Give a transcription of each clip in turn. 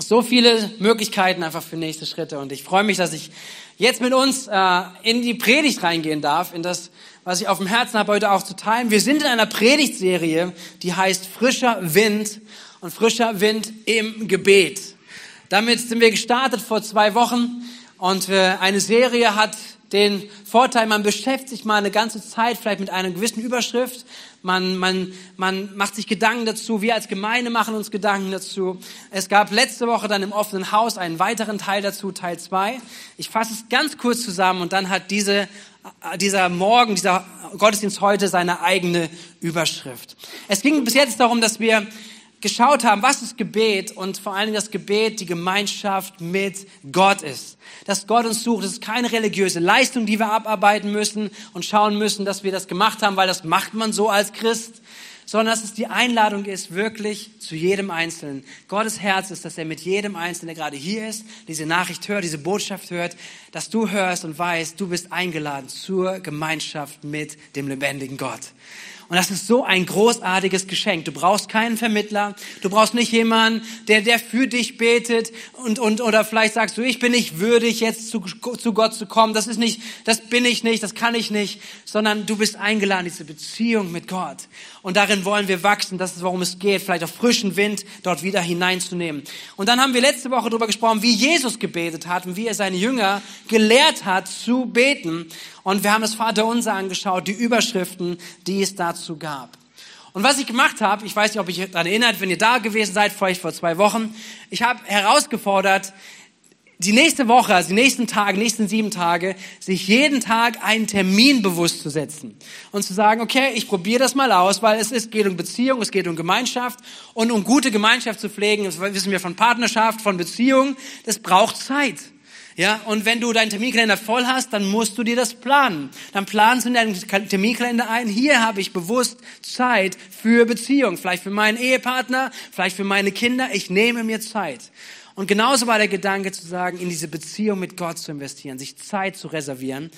so viele Möglichkeiten einfach für nächste Schritte. Und ich freue mich, dass ich jetzt mit uns äh, in die Predigt reingehen darf, in das, was ich auf dem Herzen habe, heute auch zu teilen. Wir sind in einer Predigtserie, die heißt Frischer Wind und frischer Wind im Gebet. Damit sind wir gestartet vor zwei Wochen und äh, eine Serie hat den Vorteil, man beschäftigt sich mal eine ganze Zeit vielleicht mit einer gewissen Überschrift. Man, man, man macht sich Gedanken dazu. Wir als Gemeinde machen uns Gedanken dazu. Es gab letzte Woche dann im offenen Haus einen weiteren Teil dazu, Teil zwei. Ich fasse es ganz kurz zusammen und dann hat diese, dieser Morgen, dieser Gottesdienst heute seine eigene Überschrift. Es ging bis jetzt darum, dass wir geschaut haben, was ist Gebet und vor allen Dingen das Gebet die Gemeinschaft mit Gott ist. Dass Gott uns sucht, es ist keine religiöse Leistung, die wir abarbeiten müssen und schauen müssen, dass wir das gemacht haben, weil das macht man so als Christ, sondern dass es die Einladung ist, wirklich zu jedem Einzelnen. Gottes Herz ist, dass er mit jedem Einzelnen, der gerade hier ist, diese Nachricht hört, diese Botschaft hört, dass du hörst und weißt, du bist eingeladen zur Gemeinschaft mit dem lebendigen Gott. Und das ist so ein großartiges Geschenk. Du brauchst keinen Vermittler. Du brauchst nicht jemanden, der, der für dich betet und, und, oder vielleicht sagst du, ich bin nicht würdig, jetzt zu, zu Gott zu kommen. Das ist nicht, das bin ich nicht, das kann ich nicht, sondern du bist eingeladen, diese Beziehung mit Gott. Und darin wollen wir wachsen. Das ist, worum es geht. Vielleicht auf frischen Wind dort wieder hineinzunehmen. Und dann haben wir letzte Woche darüber gesprochen, wie Jesus gebetet hat und wie er seine Jünger gelehrt hat zu beten. Und wir haben das Vaterunser angeschaut, die Überschriften, die es dazu gab. Und was ich gemacht habe, ich weiß nicht, ob ich daran erinnert, wenn ihr da gewesen seid, vielleicht vor zwei Wochen, ich habe herausgefordert, die nächste Woche, also die nächsten Tage, nächsten sieben Tage, sich jeden Tag einen Termin bewusst zu setzen und zu sagen, okay, ich probiere das mal aus, weil es ist, geht um Beziehung, es geht um Gemeinschaft und um gute Gemeinschaft zu pflegen, das wissen wir von Partnerschaft, von Beziehung, das braucht Zeit. Ja, und wenn du deinen Terminkalender voll hast, dann musst du dir das planen. Dann planst du in deinen Terminkalender ein, hier habe ich bewusst Zeit für Beziehung, vielleicht für meinen Ehepartner, vielleicht für meine Kinder. Ich nehme mir Zeit. Und genauso war der Gedanke zu sagen, in diese Beziehung mit Gott zu investieren, sich Zeit zu reservieren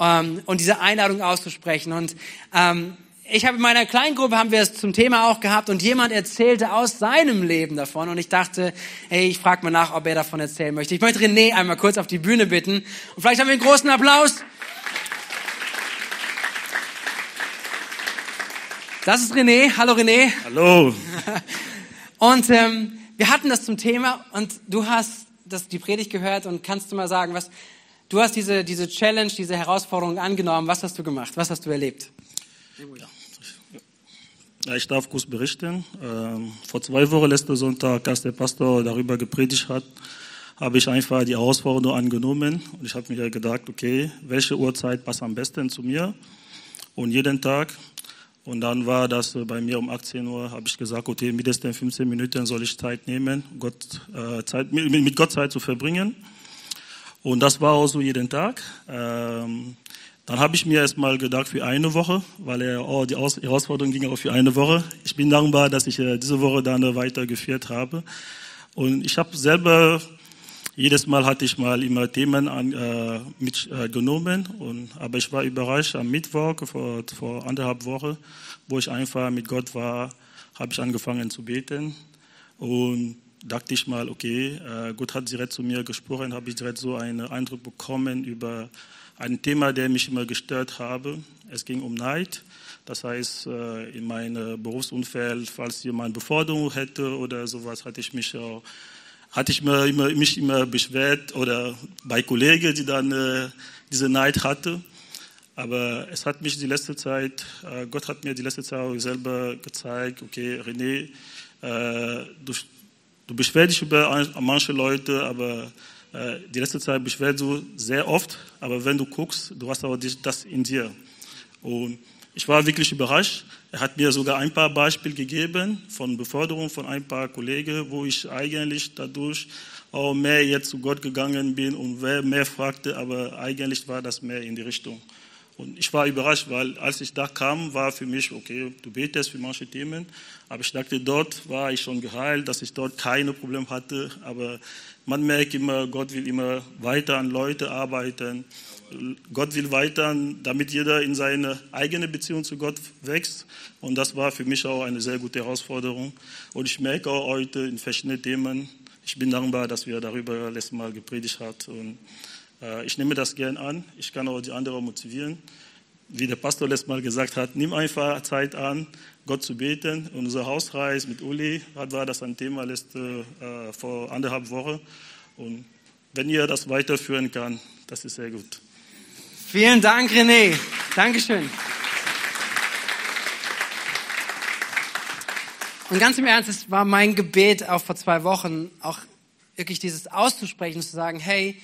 ähm, und diese Einladung auszusprechen. Und ähm, ich habe in meiner Kleingruppe haben wir es zum Thema auch gehabt und jemand erzählte aus seinem Leben davon und ich dachte, ey, ich frage mal nach, ob er davon erzählen möchte. Ich möchte René einmal kurz auf die Bühne bitten und vielleicht haben wir einen großen Applaus. Das ist René. Hallo René. Hallo. Und ähm, wir hatten das zum Thema und du hast das, die Predigt gehört und kannst du mal sagen, was du hast diese diese Challenge, diese Herausforderung angenommen. Was hast du gemacht? Was hast du erlebt? Ja. Ich darf kurz berichten. Ähm, vor zwei Wochen, letzten Sonntag, als der Pastor darüber gepredigt hat, habe ich einfach die Herausforderung angenommen und ich habe mir gedacht, okay, welche Uhrzeit passt am besten zu mir? Und jeden Tag. Und dann war das bei mir um 18 Uhr, habe ich gesagt, okay, mindestens 15 Minuten soll ich Zeit nehmen, Gott, äh, Zeit, mit, mit Gott Zeit zu verbringen. Und das war auch so jeden Tag. Ähm, dann habe ich mir erstmal gedacht für eine Woche, weil er, oh, die Herausforderung ging auch für eine Woche. Ich bin dankbar, dass ich äh, diese Woche dann weitergeführt habe. Und ich habe selber, jedes Mal hatte ich mal immer Themen an, äh, mitgenommen. Äh, und, aber ich war überrascht am Mittwoch vor, vor anderthalb Wochen, wo ich einfach mit Gott war, habe ich angefangen zu beten. Und dachte ich mal, okay, äh, Gott hat direkt zu mir gesprochen, habe ich direkt so einen Eindruck bekommen über ein Thema, der mich immer gestört habe. Es ging um Neid. Das heißt, äh, in meinem Berufsumfeld, falls jemand Beforderung hätte oder sowas, hatte ich mich auch, hatte ich mir immer, mich immer beschwert oder bei Kollegen, die dann äh, diese Neid hatte. Aber es hat mich die letzte Zeit, äh, Gott hat mir die letzte Zeit auch selber gezeigt, okay, René, du, du beschwerst dich über manche Leute, aber äh, die letzte Zeit beschwert du sehr oft, aber wenn du guckst, du hast aber das in dir. Und ich war wirklich überrascht. Er hat mir sogar ein paar Beispiele gegeben von Beförderung von ein paar Kollegen, wo ich eigentlich dadurch auch mehr jetzt zu Gott gegangen bin und mehr fragte, aber eigentlich war das mehr in die Richtung. Und ich war überrascht, weil als ich da kam, war für mich, okay, du betest für manche Themen, aber ich dachte, dort war ich schon geheilt, dass ich dort keine Probleme hatte, aber man merkt immer, Gott will immer weiter an Leute arbeiten. Gott will weiter, damit jeder in seine eigene Beziehung zu Gott wächst. Und das war für mich auch eine sehr gute Herausforderung. Und ich merke auch heute in verschiedenen Themen, ich bin dankbar, dass wir darüber letztes Mal gepredigt hat und ich nehme das gern an. Ich kann auch die anderen motivieren. Wie der Pastor letztes Mal gesagt hat, nimm einfach Zeit an, Gott zu beten. Und unser Hausreis mit Uli war das ein Thema letzte, äh, vor anderthalb Wochen. Und wenn ihr das weiterführen kann, das ist sehr gut. Vielen Dank, René. Dankeschön. Und ganz im Ernst, es war mein Gebet auch vor zwei Wochen, auch wirklich dieses auszusprechen, zu sagen, hey,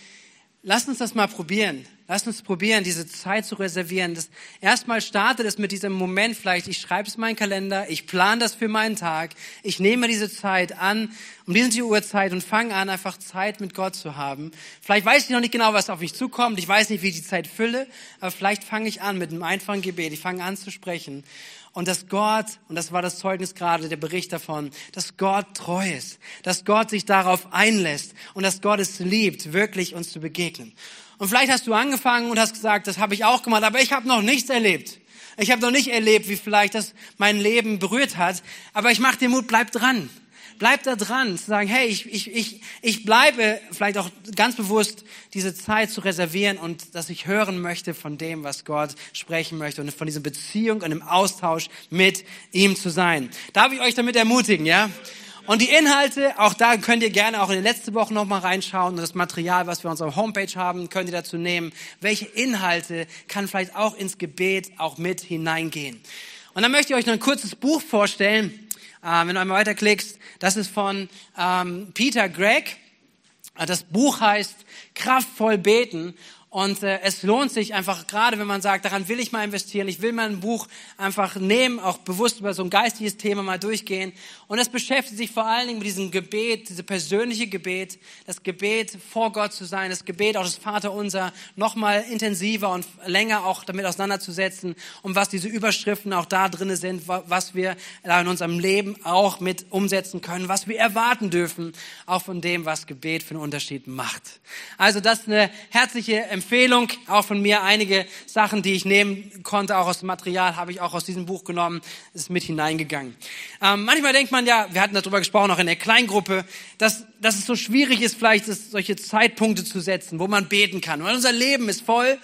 Lass uns das mal probieren. Lass uns probieren, diese Zeit zu reservieren. Das, erstmal startet es mit diesem Moment vielleicht, ich schreibe es in meinen Kalender, ich plane das für meinen Tag, ich nehme diese Zeit an, um diese Uhrzeit und fange an, einfach Zeit mit Gott zu haben. Vielleicht weiß ich noch nicht genau, was auf mich zukommt, ich weiß nicht, wie ich die Zeit fülle, aber vielleicht fange ich an mit einem einfachen Gebet, ich fange an zu sprechen. Und dass Gott, und das war das Zeugnis gerade, der Bericht davon, dass Gott treu ist, dass Gott sich darauf einlässt und dass Gott es liebt, wirklich uns zu begegnen. Und vielleicht hast du angefangen und hast gesagt, das habe ich auch gemacht, aber ich habe noch nichts erlebt. Ich habe noch nicht erlebt, wie vielleicht das mein Leben berührt hat, aber ich mache dir Mut, bleib dran. Bleib da dran, zu sagen, hey, ich, ich, ich, ich bleibe vielleicht auch ganz bewusst diese Zeit zu reservieren und dass ich hören möchte von dem, was Gott sprechen möchte und von dieser Beziehung und dem Austausch mit ihm zu sein. Darf ich euch damit ermutigen, ja? Und die Inhalte, auch da könnt ihr gerne auch in die letzte Woche nochmal reinschauen und das Material, was wir auf unserer Homepage haben, könnt ihr dazu nehmen. Welche Inhalte kann vielleicht auch ins Gebet auch mit hineingehen? Und dann möchte ich euch noch ein kurzes Buch vorstellen. Äh, wenn du einmal weiterklickst, das ist von ähm, Peter Gregg. Das Buch heißt Kraftvoll beten und äh, es lohnt sich einfach, gerade wenn man sagt, daran will ich mal investieren, ich will mal ein Buch einfach nehmen, auch bewusst über so ein geistiges Thema mal durchgehen. Und es beschäftigt sich vor allen Dingen mit diesem Gebet, diese persönliche Gebet, das Gebet vor Gott zu sein, das Gebet auch des Vaterunser nochmal intensiver und länger auch damit auseinanderzusetzen, um was diese Überschriften auch da drinnen sind, was wir in unserem Leben auch mit umsetzen können, was wir erwarten dürfen, auch von dem, was Gebet für einen Unterschied macht. Also das ist eine herzliche Empfehlung Empfehlung, auch von mir einige Sachen, die ich nehmen konnte, auch aus dem Material, habe ich auch aus diesem Buch genommen, ist mit hineingegangen. Ähm, manchmal denkt man ja, wir hatten darüber gesprochen, auch in der Kleingruppe, dass, dass es so schwierig ist, vielleicht solche Zeitpunkte zu setzen, wo man beten kann. Weil unser Leben ist voll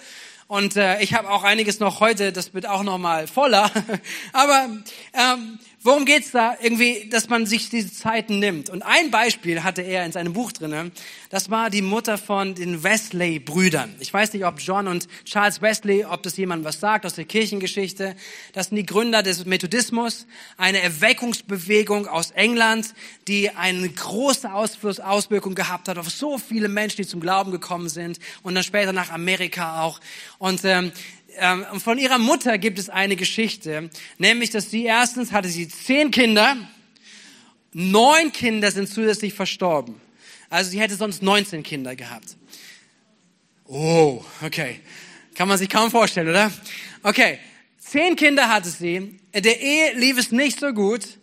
und äh, ich habe auch einiges noch heute, das wird auch noch mal voller. Aber ähm, worum geht's da? Irgendwie, dass man sich diese Zeiten nimmt. Und ein Beispiel hatte er in seinem Buch drinne. Das war die Mutter von den Wesley-Brüdern. Ich weiß nicht, ob John und Charles Wesley, ob das jemand was sagt aus der Kirchengeschichte. Das sind die Gründer des Methodismus, eine Erweckungsbewegung aus England, die eine große Ausfluss, Auswirkung gehabt hat auf so viele Menschen, die zum Glauben gekommen sind und dann später nach Amerika auch. Und ähm, ähm, von ihrer Mutter gibt es eine Geschichte, nämlich, dass sie erstens hatte sie zehn Kinder, neun Kinder sind zusätzlich verstorben. Also sie hätte sonst 19 Kinder gehabt. Oh, okay. Kann man sich kaum vorstellen, oder? Okay. Zehn Kinder hatte sie. Der Ehe lief es nicht so gut.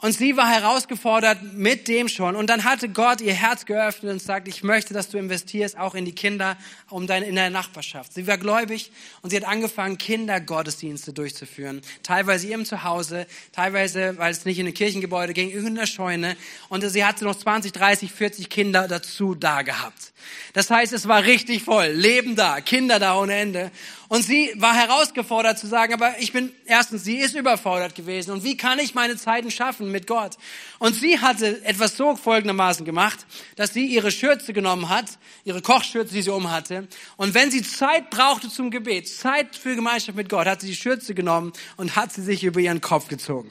Und sie war herausgefordert mit dem schon. Und dann hatte Gott ihr Herz geöffnet und sagt, ich möchte, dass du investierst auch in die Kinder um deine, in deiner Nachbarschaft. Sie war gläubig und sie hat angefangen, Kindergottesdienste durchzuführen. Teilweise ihrem Zuhause, teilweise, weil es nicht in ein Kirchengebäude ging, in der Scheune. Und sie hatte noch 20, 30, 40 Kinder dazu da gehabt. Das heißt, es war richtig voll. Leben da, Kinder da ohne Ende. Und sie war herausgefordert zu sagen, aber ich bin, erstens, sie ist überfordert gewesen. Und wie kann ich meine Zeiten schaffen mit Gott? Und sie hatte etwas so folgendermaßen gemacht, dass sie ihre Schürze genommen hat, ihre Kochschürze, die sie um hatte. Und wenn sie Zeit brauchte zum Gebet, Zeit für Gemeinschaft mit Gott, hat sie die Schürze genommen und hat sie sich über ihren Kopf gezogen.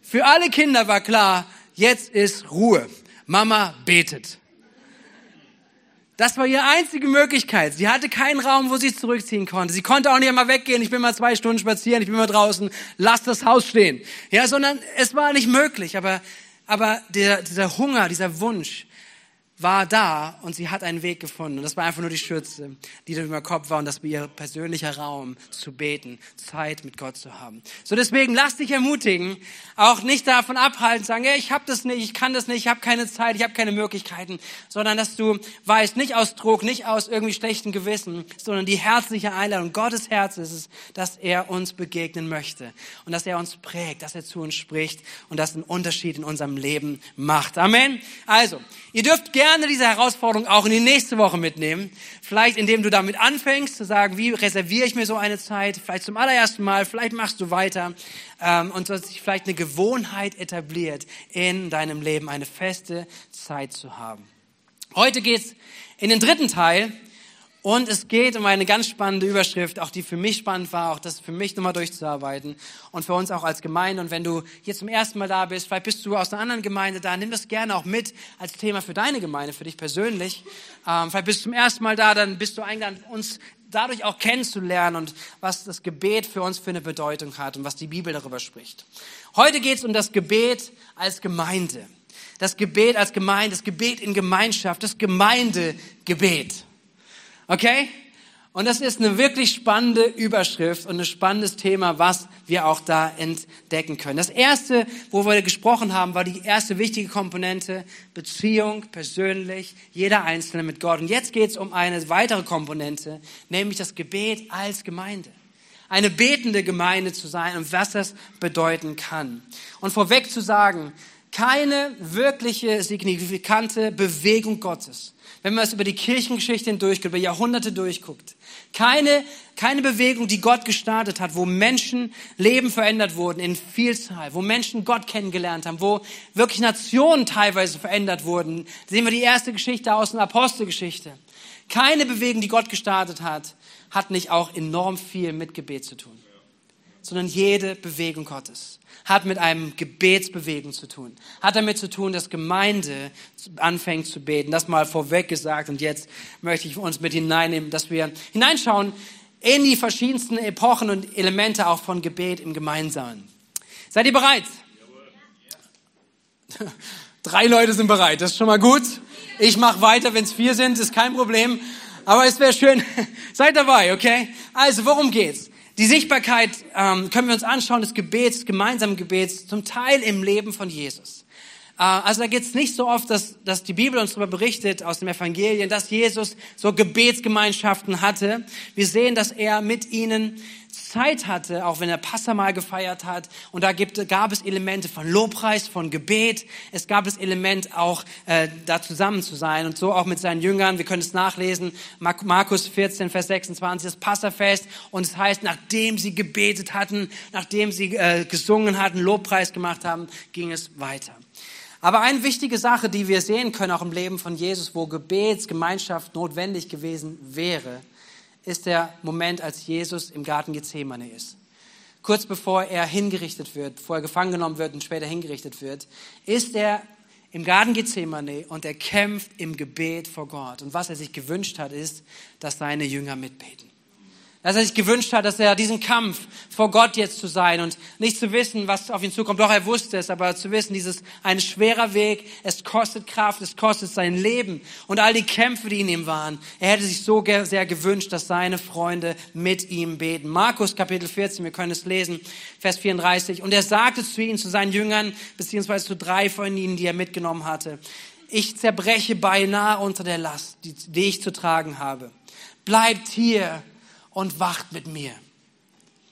Für alle Kinder war klar, jetzt ist Ruhe. Mama betet. Das war ihre einzige Möglichkeit. Sie hatte keinen Raum, wo sie zurückziehen konnte. Sie konnte auch nicht einmal weggehen. Ich bin mal zwei Stunden spazieren. Ich bin mal draußen. Lass das Haus stehen. Ja, sondern es war nicht möglich. Aber, aber der, dieser Hunger, dieser Wunsch, war da und sie hat einen Weg gefunden. Und das war einfach nur die Schürze, die da über Kopf war und das war ihr persönlicher Raum zu beten, Zeit mit Gott zu haben. So deswegen lass dich ermutigen, auch nicht davon abhalten, sagen, ja, ich habe das nicht, ich kann das nicht, ich habe keine Zeit, ich habe keine Möglichkeiten, sondern dass du weißt, nicht aus Druck, nicht aus irgendwie schlechten Gewissen, sondern die herzliche Einladung Gottes Herz ist es, dass er uns begegnen möchte und dass er uns prägt, dass er zu uns spricht und das einen Unterschied in unserem Leben macht. Amen. Also, ihr dürft gerne gerne diese Herausforderung auch in die nächste Woche mitnehmen. Vielleicht indem du damit anfängst zu sagen, wie reserviere ich mir so eine Zeit? Vielleicht zum allerersten Mal, vielleicht machst du weiter ähm, und dass sich vielleicht eine Gewohnheit etabliert in deinem Leben, eine feste Zeit zu haben. Heute geht's in den dritten Teil und es geht um eine ganz spannende Überschrift, auch die für mich spannend war, auch das für mich nochmal durchzuarbeiten und für uns auch als Gemeinde. Und wenn du hier zum ersten Mal da bist, vielleicht bist du aus einer anderen Gemeinde da, nimm das gerne auch mit als Thema für deine Gemeinde, für dich persönlich. Ähm, vielleicht bist du zum ersten Mal da, dann bist du eingeladen, uns dadurch auch kennenzulernen und was das Gebet für uns für eine Bedeutung hat und was die Bibel darüber spricht. Heute geht es um das Gebet als Gemeinde. Das Gebet als Gemeinde, das Gebet in Gemeinschaft, das Gemeindegebet. Okay? Und das ist eine wirklich spannende Überschrift und ein spannendes Thema, was wir auch da entdecken können. Das erste, wo wir gesprochen haben, war die erste wichtige Komponente, Beziehung, persönlich, jeder Einzelne mit Gott. Und jetzt geht es um eine weitere Komponente, nämlich das Gebet als Gemeinde. Eine betende Gemeinde zu sein und was das bedeuten kann. Und vorweg zu sagen, keine wirkliche signifikante Bewegung Gottes wenn man es über die Kirchengeschichte hindurchguckt, über Jahrhunderte durchguckt. Keine, keine Bewegung, die Gott gestartet hat, wo Menschen Leben verändert wurden in Vielzahl, wo Menschen Gott kennengelernt haben, wo wirklich Nationen teilweise verändert wurden. Da sehen wir die erste Geschichte aus der Apostelgeschichte. Keine Bewegung, die Gott gestartet hat, hat nicht auch enorm viel mit Gebet zu tun, sondern jede Bewegung Gottes hat mit einem Gebetsbewegung zu tun. Hat damit zu tun, dass Gemeinde anfängt zu beten. Das mal vorweg gesagt. Und jetzt möchte ich uns mit hineinnehmen, dass wir hineinschauen in die verschiedensten Epochen und Elemente auch von Gebet im Gemeinsamen. Seid ihr bereit? Drei Leute sind bereit. Das ist schon mal gut. Ich mache weiter, wenn es vier sind, ist kein Problem. Aber es wäre schön. Seid dabei, okay? Also, worum geht's? Die Sichtbarkeit ähm, können wir uns anschauen des Gebets, gemeinsamen Gebets, zum Teil im Leben von Jesus. Äh, also da geht es nicht so oft, dass, dass die Bibel uns darüber berichtet aus dem Evangelien, dass Jesus so Gebetsgemeinschaften hatte. Wir sehen, dass er mit ihnen Zeit hatte, auch wenn er Passamal gefeiert hat. Und da gibt, gab es Elemente von Lobpreis, von Gebet. Es gab das Element auch, äh, da zusammen zu sein. Und so auch mit seinen Jüngern. Wir können es nachlesen. Markus 14, Vers 26, das Passafest. Und es heißt, nachdem sie gebetet hatten, nachdem sie äh, gesungen hatten, Lobpreis gemacht haben, ging es weiter. Aber eine wichtige Sache, die wir sehen können, auch im Leben von Jesus, wo Gebetsgemeinschaft notwendig gewesen wäre, ist der Moment, als Jesus im Garten Gethsemane ist. Kurz bevor er hingerichtet wird, bevor er gefangen genommen wird und später hingerichtet wird, ist er im Garten Gethsemane und er kämpft im Gebet vor Gott. Und was er sich gewünscht hat, ist, dass seine Jünger mitbeten dass er sich gewünscht hat, dass er diesen Kampf vor Gott jetzt zu sein und nicht zu wissen, was auf ihn zukommt. Doch er wusste es, aber zu wissen, dieses ein schwerer Weg, es kostet Kraft, es kostet sein Leben und all die Kämpfe, die in ihm waren. Er hätte sich so sehr gewünscht, dass seine Freunde mit ihm beten. Markus Kapitel 14, wir können es lesen, Vers 34. Und er sagte zu ihnen, zu seinen Jüngern, beziehungsweise zu drei von ihnen, die er mitgenommen hatte, ich zerbreche beinahe unter der Last, die, die ich zu tragen habe. Bleibt hier und wacht mit mir.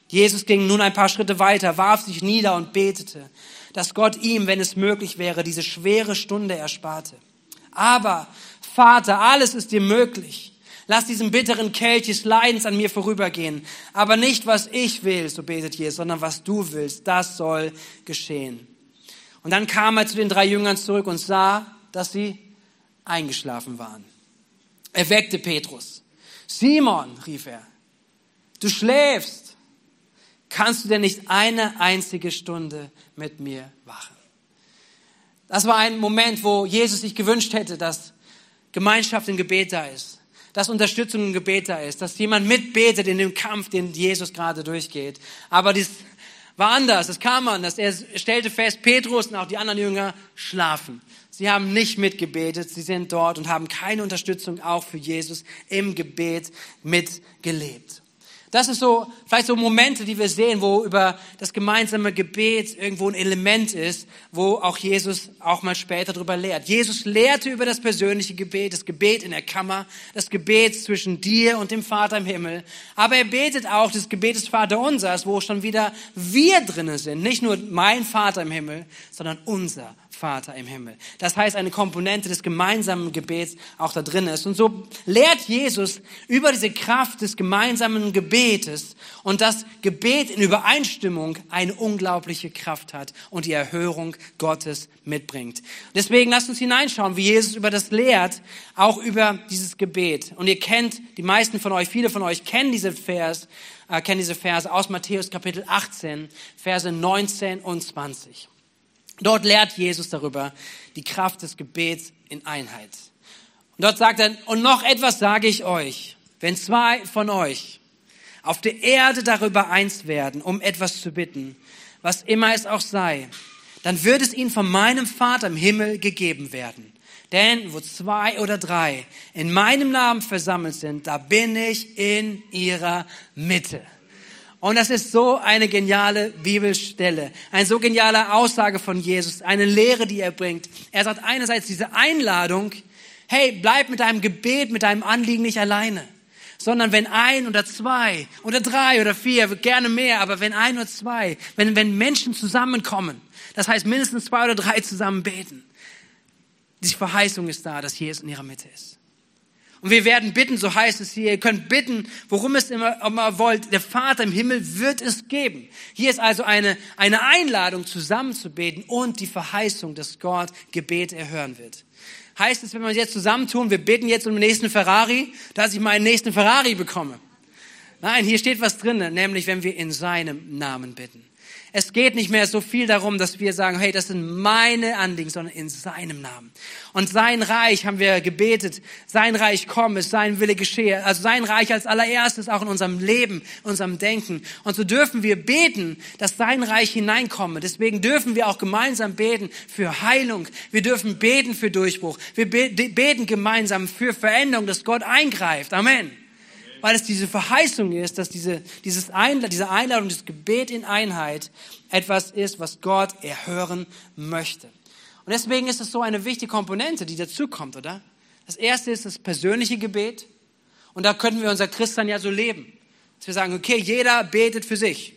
Jesus ging nun ein paar Schritte weiter, warf sich nieder und betete, dass Gott ihm, wenn es möglich wäre, diese schwere Stunde ersparte. Aber, Vater, alles ist dir möglich. Lass diesen bitteren Kelch des Leidens an mir vorübergehen. Aber nicht, was ich will, so betet Jesus, sondern was du willst. Das soll geschehen. Und dann kam er zu den drei Jüngern zurück und sah, dass sie eingeschlafen waren. Er weckte Petrus. Simon, rief er, Du schläfst. Kannst du denn nicht eine einzige Stunde mit mir wachen? Das war ein Moment, wo Jesus sich gewünscht hätte, dass Gemeinschaft im Gebet da ist, dass Unterstützung im Gebet da ist, dass jemand mitbetet in dem Kampf, den Jesus gerade durchgeht. Aber dies, war anders, es kam anders. Er stellte fest, Petrus und auch die anderen Jünger schlafen. Sie haben nicht mitgebetet, sie sind dort und haben keine Unterstützung auch für Jesus im Gebet mitgelebt. Das ist so, vielleicht so Momente, die wir sehen, wo über das gemeinsame Gebet irgendwo ein Element ist, wo auch Jesus auch mal später darüber lehrt. Jesus lehrte über das persönliche Gebet, das Gebet in der Kammer, das Gebet zwischen dir und dem Vater im Himmel. Aber er betet auch das Gebet des Vaterunsers, wo schon wieder wir drinnen sind. Nicht nur mein Vater im Himmel, sondern unser Vater im Himmel. Das heißt, eine Komponente des gemeinsamen Gebets auch da drin ist. Und so lehrt Jesus über diese Kraft des gemeinsamen Gebetes und das Gebet in Übereinstimmung eine unglaubliche Kraft hat und die Erhörung Gottes mitbringt. Deswegen lasst uns hineinschauen, wie Jesus über das lehrt, auch über dieses Gebet. Und ihr kennt, die meisten von euch, viele von euch kennen diese Vers, äh, kennen diese Verse aus Matthäus Kapitel 18, Verse 19 und 20. Dort lehrt Jesus darüber die Kraft des Gebets in Einheit. Und dort sagt er, und noch etwas sage ich euch, wenn zwei von euch auf der Erde darüber eins werden, um etwas zu bitten, was immer es auch sei, dann wird es ihnen von meinem Vater im Himmel gegeben werden. Denn wo zwei oder drei in meinem Namen versammelt sind, da bin ich in ihrer Mitte. Und das ist so eine geniale Bibelstelle, eine so geniale Aussage von Jesus, eine Lehre, die er bringt. Er sagt einerseits diese Einladung, hey, bleib mit deinem Gebet, mit deinem Anliegen nicht alleine, sondern wenn ein oder zwei oder drei oder vier, gerne mehr, aber wenn ein oder zwei, wenn, wenn Menschen zusammenkommen, das heißt mindestens zwei oder drei zusammen beten, die Verheißung ist da, dass Jesus in ihrer Mitte ist. Und wir werden bitten, so heißt es hier, ihr könnt bitten, worum es immer, immer wollt. Der Vater im Himmel wird es geben. Hier ist also eine, eine Einladung, zusammen zu beten und die Verheißung, dass Gott Gebet erhören wird. Heißt es, wenn wir uns jetzt zusammentun, wir beten jetzt um den nächsten Ferrari, dass ich meinen nächsten Ferrari bekomme? Nein, hier steht was drin, nämlich wenn wir in seinem Namen bitten. Es geht nicht mehr so viel darum, dass wir sagen, hey, das sind meine Anliegen, sondern in seinem Namen. Und sein Reich haben wir gebetet, sein Reich komme, sein Wille geschehe. Also sein Reich als allererstes auch in unserem Leben, in unserem Denken. Und so dürfen wir beten, dass sein Reich hineinkomme. Deswegen dürfen wir auch gemeinsam beten für Heilung. Wir dürfen beten für Durchbruch. Wir beten gemeinsam für Veränderung, dass Gott eingreift. Amen weil es diese Verheißung ist, dass diese, dieses Einla diese Einladung, dieses Gebet in Einheit etwas ist, was Gott erhören möchte. Und deswegen ist es so eine wichtige Komponente, die dazukommt, oder? Das erste ist das persönliche Gebet. Und da können wir unser Christian ja so leben. Dass wir sagen, okay, jeder betet für sich.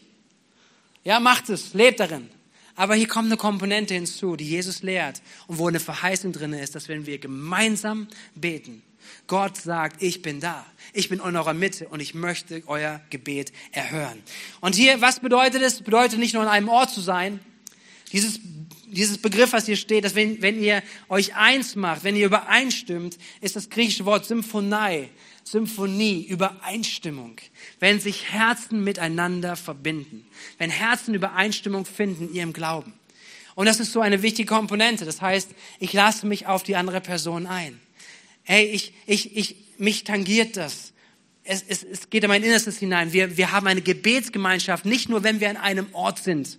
Ja, macht es, lebt darin. Aber hier kommt eine Komponente hinzu, die Jesus lehrt und wo eine Verheißung drin ist, dass wenn wir gemeinsam beten, Gott sagt, ich bin da. Ich bin in eurer Mitte und ich möchte euer Gebet erhören. Und hier, was bedeutet es? Bedeutet nicht nur an einem Ort zu sein. Dieses, dieses Begriff, was hier steht, dass wenn, wenn ihr euch eins macht, wenn ihr übereinstimmt, ist das griechische Wort Symphonei. Symphonie, Übereinstimmung. Wenn sich Herzen miteinander verbinden. Wenn Herzen Übereinstimmung finden in ihrem Glauben. Und das ist so eine wichtige Komponente. Das heißt, ich lasse mich auf die andere Person ein. Hey, ich, ich, ich, mich tangiert das. Es, es, es geht in mein Innerstes hinein. Wir, wir haben eine Gebetsgemeinschaft, nicht nur, wenn wir an einem Ort sind,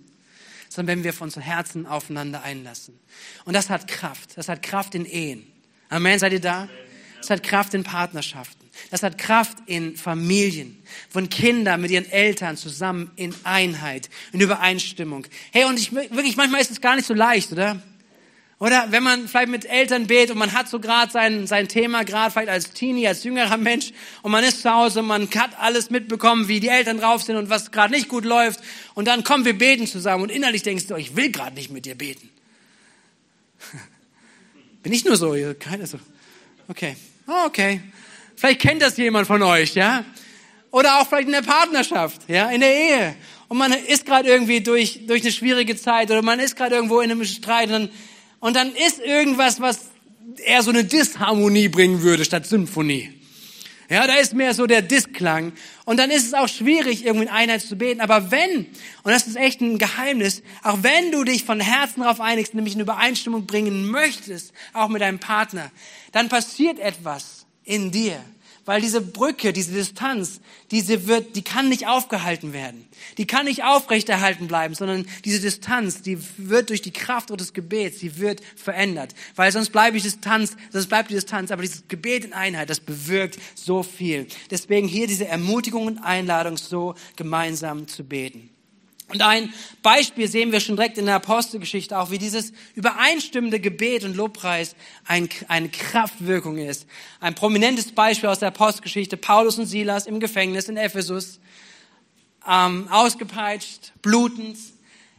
sondern wenn wir von unserem Herzen aufeinander einlassen. Und das hat Kraft. Das hat Kraft in Ehen. Amen, seid ihr da? Das hat Kraft in Partnerschaften. Das hat Kraft in Familien, von Kindern mit ihren Eltern zusammen in Einheit, in Übereinstimmung. Hey, und ich wirklich, manchmal ist es gar nicht so leicht, oder? Oder wenn man vielleicht mit Eltern betet und man hat so gerade sein, sein Thema, gerade vielleicht als Teenie, als jüngerer Mensch und man ist zu Hause und man hat alles mitbekommen, wie die Eltern drauf sind und was gerade nicht gut läuft und dann kommen wir beten zusammen und innerlich denkst du, ich will gerade nicht mit dir beten. Bin ich nur so, keine so. Okay, oh, okay. Vielleicht kennt das jemand von euch, ja? Oder auch vielleicht in der Partnerschaft, ja, in der Ehe. Und man ist gerade irgendwie durch, durch eine schwierige Zeit oder man ist gerade irgendwo in einem Streit und dann und dann ist irgendwas, was eher so eine Disharmonie bringen würde statt Symphonie. Ja, da ist mehr so der Dissklang. Und dann ist es auch schwierig, irgendwie in Einheit zu beten. Aber wenn, und das ist echt ein Geheimnis, auch wenn du dich von Herzen darauf einigst, nämlich eine Übereinstimmung bringen möchtest, auch mit deinem Partner, dann passiert etwas in dir, weil diese Brücke, diese Distanz, diese wird, die kann nicht aufgehalten werden. Die kann nicht aufrechterhalten bleiben, sondern diese Distanz, die wird durch die Kraft des Gebets, die wird verändert. Weil sonst bleibe ich Distanz, sonst bleibt die Distanz. Aber dieses Gebet in Einheit, das bewirkt so viel. Deswegen hier diese Ermutigung und Einladung, so gemeinsam zu beten. Und ein Beispiel sehen wir schon direkt in der Apostelgeschichte auch, wie dieses übereinstimmende Gebet und Lobpreis ein, eine Kraftwirkung ist. Ein prominentes Beispiel aus der Apostelgeschichte, Paulus und Silas im Gefängnis in Ephesus, ähm, ausgepeitscht, blutend,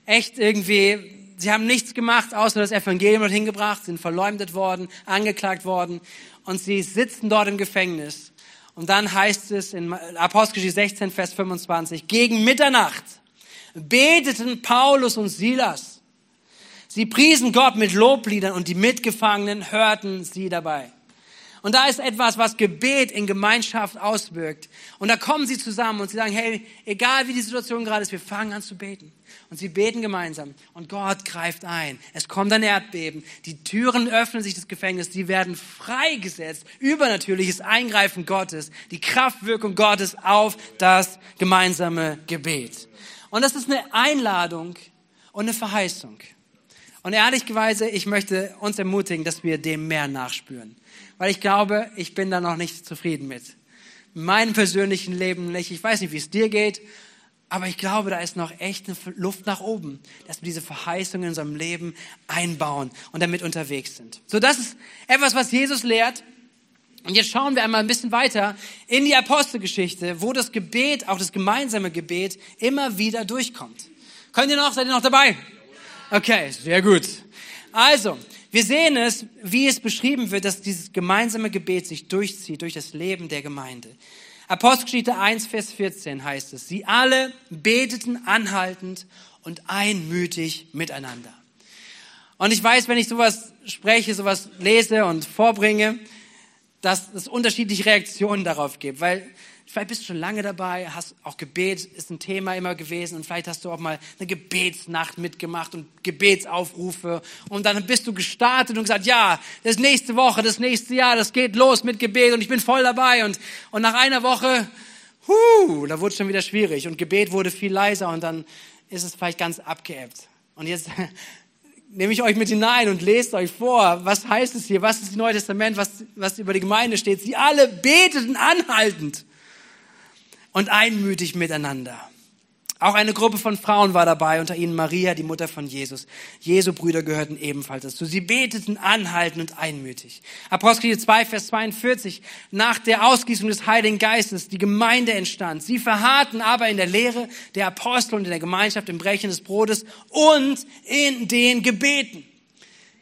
echt irgendwie, sie haben nichts gemacht, außer das Evangelium dorthin gebracht, sind verleumdet worden, angeklagt worden und sie sitzen dort im Gefängnis. Und dann heißt es in Apostelgeschichte 16, Vers 25, gegen Mitternacht, beteten Paulus und Silas. Sie priesen Gott mit Lobliedern und die Mitgefangenen hörten sie dabei. Und da ist etwas, was Gebet in Gemeinschaft auswirkt. Und da kommen sie zusammen und sie sagen, hey, egal wie die Situation gerade ist, wir fangen an zu beten. Und sie beten gemeinsam. Und Gott greift ein. Es kommt ein Erdbeben. Die Türen öffnen sich des Gefängnisses. Sie werden freigesetzt. Übernatürliches Eingreifen Gottes. Die Kraftwirkung Gottes auf das gemeinsame Gebet. Und das ist eine Einladung und eine Verheißung. Und ehrlicherweise, ich möchte uns ermutigen, dass wir dem mehr nachspüren. Weil ich glaube, ich bin da noch nicht zufrieden mit. In meinem persönlichen Leben nicht. Ich weiß nicht, wie es dir geht. Aber ich glaube, da ist noch echt eine Luft nach oben, dass wir diese Verheißungen in unserem Leben einbauen und damit unterwegs sind. So, das ist etwas, was Jesus lehrt. Und jetzt schauen wir einmal ein bisschen weiter in die Apostelgeschichte, wo das Gebet, auch das gemeinsame Gebet, immer wieder durchkommt. Könnt ihr noch? Seid ihr noch dabei? Okay, sehr gut. Also, wir sehen es, wie es beschrieben wird, dass dieses gemeinsame Gebet sich durchzieht durch das Leben der Gemeinde. Apostelgeschichte 1, Vers 14 heißt es, sie alle beteten anhaltend und einmütig miteinander. Und ich weiß, wenn ich sowas spreche, sowas lese und vorbringe, dass es unterschiedliche Reaktionen darauf gibt, weil vielleicht bist du schon lange dabei, hast auch Gebet ist ein Thema immer gewesen und vielleicht hast du auch mal eine Gebetsnacht mitgemacht und Gebetsaufrufe und dann bist du gestartet und gesagt, ja, das nächste Woche, das nächste Jahr, das geht los mit Gebet und ich bin voll dabei und, und nach einer Woche, huh, da wurde es schon wieder schwierig und Gebet wurde viel leiser und dann ist es vielleicht ganz abgeebbt. Und jetzt nehme ich euch mit hinein und lest euch vor, was heißt es hier, was ist das Neue Testament, was, was über die Gemeinde steht. Sie alle beteten anhaltend und einmütig miteinander. Auch eine Gruppe von Frauen war dabei, unter ihnen Maria, die Mutter von Jesus. Jesu Brüder gehörten ebenfalls dazu. Sie beteten anhaltend und einmütig. Apostel 2, Vers 42. Nach der Ausgießung des Heiligen Geistes, die Gemeinde entstand. Sie verharrten aber in der Lehre der Apostel und in der Gemeinschaft, im Brechen des Brotes und in den Gebeten.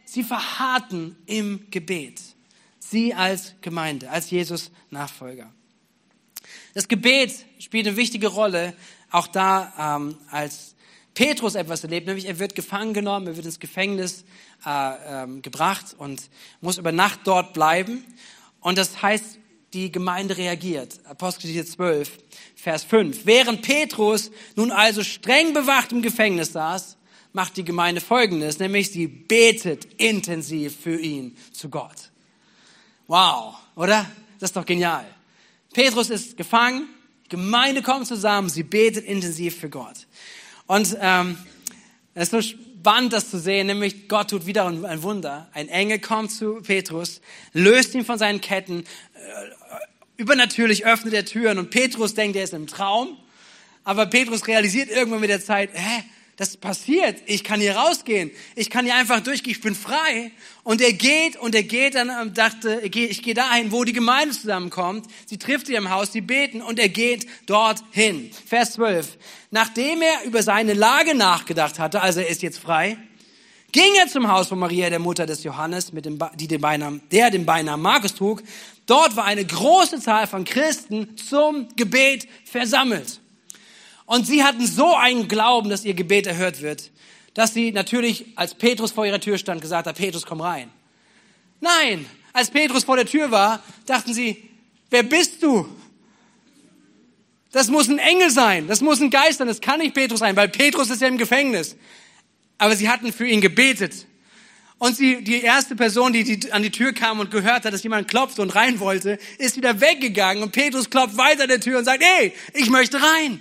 Sie verharrten im Gebet. Sie als Gemeinde, als Jesus Nachfolger. Das Gebet spielt eine wichtige Rolle auch da ähm, als Petrus etwas erlebt, nämlich er wird gefangen genommen, er wird ins Gefängnis äh, ähm, gebracht und muss über Nacht dort bleiben. Und das heißt, die Gemeinde reagiert. Apostelgeschichte 12, Vers 5. Während Petrus nun also streng bewacht im Gefängnis saß, macht die Gemeinde Folgendes, nämlich sie betet intensiv für ihn zu Gott. Wow, oder? Das ist doch genial. Petrus ist gefangen, Gemeinde kommt zusammen, sie betet intensiv für Gott. Und ähm, es ist so spannend, das zu sehen, nämlich Gott tut wieder ein Wunder. Ein Engel kommt zu Petrus, löst ihn von seinen Ketten, äh, übernatürlich öffnet er Türen und Petrus denkt, er ist im Traum. Aber Petrus realisiert irgendwann mit der Zeit, hä, das passiert. Ich kann hier rausgehen. Ich kann hier einfach durchgehen. Ich bin frei. Und er geht und er geht dann und dachte, ich gehe dahin, wo die Gemeinde zusammenkommt. Sie trifft sie im Haus, sie beten und er geht dorthin. Vers 12. Nachdem er über seine Lage nachgedacht hatte, also er ist jetzt frei, ging er zum Haus von Maria, der Mutter des Johannes, mit dem, die den Beinamen, der den Beinamen Markus trug. Dort war eine große Zahl von Christen zum Gebet versammelt. Und sie hatten so einen Glauben, dass ihr Gebet erhört wird, dass sie natürlich, als Petrus vor ihrer Tür stand, gesagt hat, Petrus, komm rein. Nein, als Petrus vor der Tür war, dachten sie, wer bist du? Das muss ein Engel sein, das muss ein Geist sein, das kann nicht Petrus sein, weil Petrus ist ja im Gefängnis. Aber sie hatten für ihn gebetet. Und sie, die erste Person, die, die an die Tür kam und gehört hat, dass jemand klopft und rein wollte, ist wieder weggegangen und Petrus klopft weiter an der Tür und sagt, hey, ich möchte rein.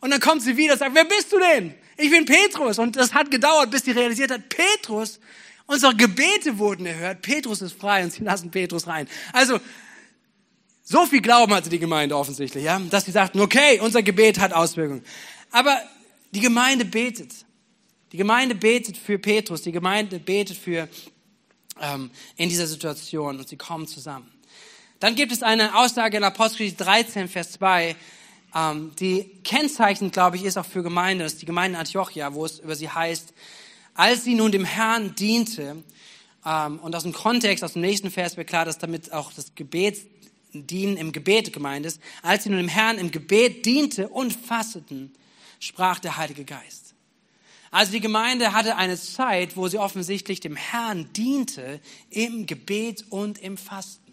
Und dann kommt sie wieder und sagt, wer bist du denn? Ich bin Petrus. Und das hat gedauert, bis sie realisiert hat, Petrus, unsere Gebete wurden erhört, Petrus ist frei und sie lassen Petrus rein. Also, so viel Glauben hatte die Gemeinde offensichtlich, ja, dass sie sagten, okay, unser Gebet hat Auswirkungen. Aber die Gemeinde betet. Die Gemeinde betet für Petrus, die Gemeinde betet für ähm, in dieser Situation und sie kommen zusammen. Dann gibt es eine Aussage in Apostelgeschichte 13, Vers 2, ähm, die kennzeichnend, glaube ich, ist auch für Gemeinde, das ist die Gemeinde in Antiochia, wo es über sie heißt, als sie nun dem Herrn diente, ähm, und aus dem Kontext, aus dem nächsten Vers wird klar, dass damit auch das Gebet, Dienen im Gebet gemeint ist, als sie nun dem Herrn im Gebet diente und fasteten, sprach der Heilige Geist. Also die Gemeinde hatte eine Zeit, wo sie offensichtlich dem Herrn diente im Gebet und im Fasten.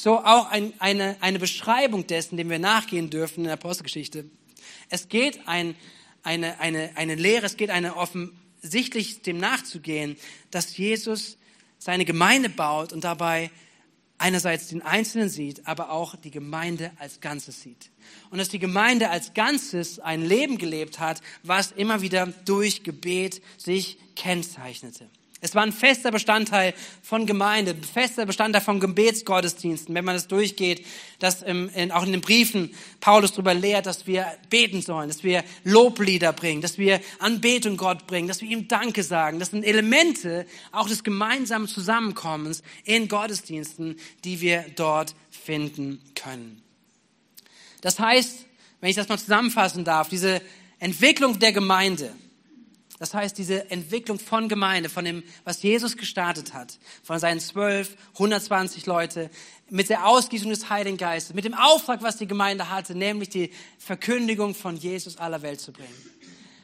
So auch ein, eine, eine Beschreibung dessen, dem wir nachgehen dürfen in der Apostelgeschichte. Es geht ein, eine, eine, eine Lehre, es geht eine offensichtlich dem nachzugehen, dass Jesus seine Gemeinde baut und dabei einerseits den Einzelnen sieht, aber auch die Gemeinde als Ganzes sieht. Und dass die Gemeinde als Ganzes ein Leben gelebt hat, was immer wieder durch Gebet sich kennzeichnete. Es war ein fester Bestandteil von Gemeinde, ein fester Bestandteil von Gebetsgottesdiensten. Wenn man das durchgeht, dass im, in, auch in den Briefen Paulus darüber lehrt, dass wir beten sollen, dass wir Loblieder bringen, dass wir Anbetung Gott bringen, dass wir ihm Danke sagen. Das sind Elemente auch des gemeinsamen Zusammenkommens in Gottesdiensten, die wir dort finden können. Das heißt, wenn ich das mal zusammenfassen darf, diese Entwicklung der Gemeinde, das heißt, diese Entwicklung von Gemeinde, von dem, was Jesus gestartet hat, von seinen zwölf, 120 Leute, mit der Ausgießung des Heiligen Geistes, mit dem Auftrag, was die Gemeinde hatte, nämlich die Verkündigung von Jesus aller Welt zu bringen.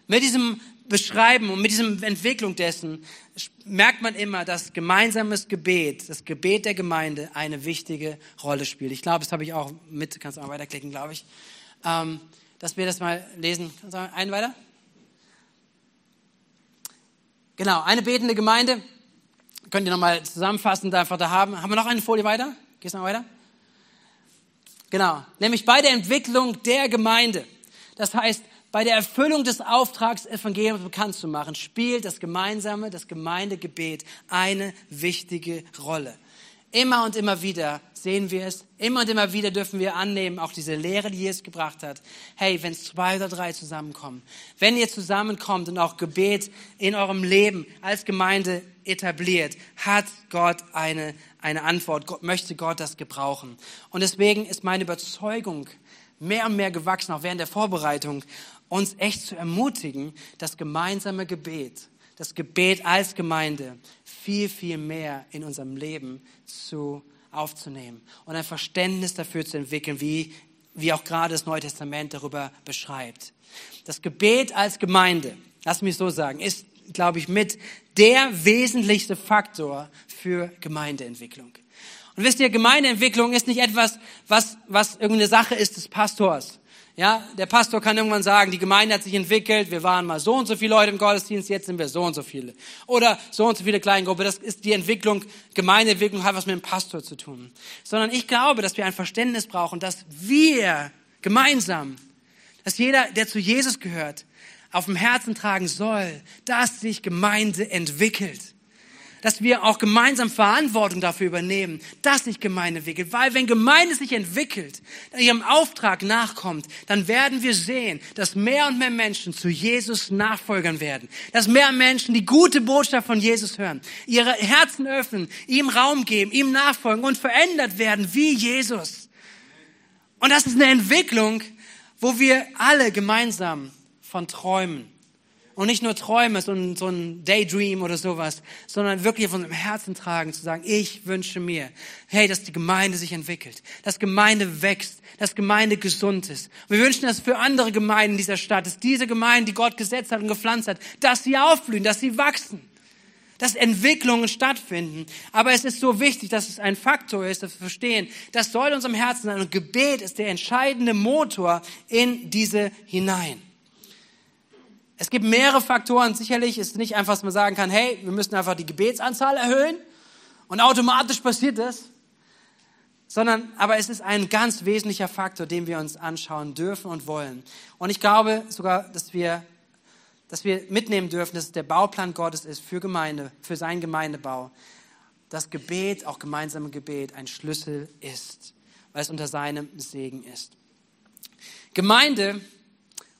Mit diesem Beschreiben und mit diesem Entwicklung dessen merkt man immer, dass gemeinsames Gebet, das Gebet der Gemeinde eine wichtige Rolle spielt. Ich glaube, das habe ich auch mit, kannst du mal weiterklicken, glaube ich, ähm, dass wir das mal lesen. Einen weiter? Genau, eine betende Gemeinde. Könnt ihr nochmal zusammenfassend einfach da haben. Haben wir noch eine Folie weiter? Gehst du mal weiter? Genau, nämlich bei der Entwicklung der Gemeinde. Das heißt, bei der Erfüllung des Auftrags, Evangelium bekannt zu machen, spielt das gemeinsame, das Gemeindegebet eine wichtige Rolle. Immer und immer wieder sehen wir es. Immer und immer wieder dürfen wir annehmen, auch diese Lehre, die Jesus gebracht hat. Hey, wenn zwei oder drei zusammenkommen, wenn ihr zusammenkommt und auch Gebet in eurem Leben als Gemeinde etabliert, hat Gott eine, eine Antwort. Gott, möchte Gott das gebrauchen. Und deswegen ist meine Überzeugung mehr und mehr gewachsen, auch während der Vorbereitung, uns echt zu ermutigen, das gemeinsame Gebet, das Gebet als Gemeinde viel, viel mehr in unserem Leben zu aufzunehmen und ein Verständnis dafür zu entwickeln, wie, wie auch gerade das Neue Testament darüber beschreibt. Das Gebet als Gemeinde, lass mich so sagen, ist, glaube ich, mit der wesentlichste Faktor für Gemeindeentwicklung. Und wisst ihr, Gemeindeentwicklung ist nicht etwas, was, was irgendeine Sache ist des Pastors. Ja, der Pastor kann irgendwann sagen, die Gemeinde hat sich entwickelt, wir waren mal so und so viele Leute im Gottesdienst, jetzt sind wir so und so viele. Oder so und so viele Kleingruppe. Das ist die Entwicklung, Gemeindeentwicklung hat was mit dem Pastor zu tun. Sondern ich glaube, dass wir ein Verständnis brauchen, dass wir gemeinsam, dass jeder, der zu Jesus gehört, auf dem Herzen tragen soll, dass sich Gemeinde entwickelt dass wir auch gemeinsam Verantwortung dafür übernehmen, dass sich Gemeinde entwickelt. Weil wenn Gemeinde sich entwickelt, ihrem Auftrag nachkommt, dann werden wir sehen, dass mehr und mehr Menschen zu Jesus nachfolgern werden. Dass mehr Menschen die gute Botschaft von Jesus hören, ihre Herzen öffnen, ihm Raum geben, ihm nachfolgen und verändert werden wie Jesus. Und das ist eine Entwicklung, wo wir alle gemeinsam von träumen. Und nicht nur Träume, so ein, so ein Daydream oder sowas, sondern wirklich von dem Herzen tragen, zu sagen, ich wünsche mir, hey, dass die Gemeinde sich entwickelt, dass Gemeinde wächst, dass Gemeinde gesund ist. Und wir wünschen das für andere Gemeinden dieser Stadt, dass diese Gemeinden, die Gott gesetzt hat und gepflanzt hat, dass sie aufblühen, dass sie wachsen, dass Entwicklungen stattfinden. Aber es ist so wichtig, dass es ein Faktor ist, dass wir verstehen, das soll unserem Herzen sein und Gebet ist der entscheidende Motor in diese hinein. Es gibt mehrere Faktoren. Sicherlich ist es nicht einfach, dass man sagen kann, hey, wir müssen einfach die Gebetsanzahl erhöhen und automatisch passiert das. Sondern, aber es ist ein ganz wesentlicher Faktor, den wir uns anschauen dürfen und wollen. Und ich glaube sogar, dass wir, dass wir mitnehmen dürfen, dass es der Bauplan Gottes ist für Gemeinde, für seinen Gemeindebau. Das Gebet, auch gemeinsame Gebet, ein Schlüssel ist, weil es unter seinem Segen ist. Gemeinde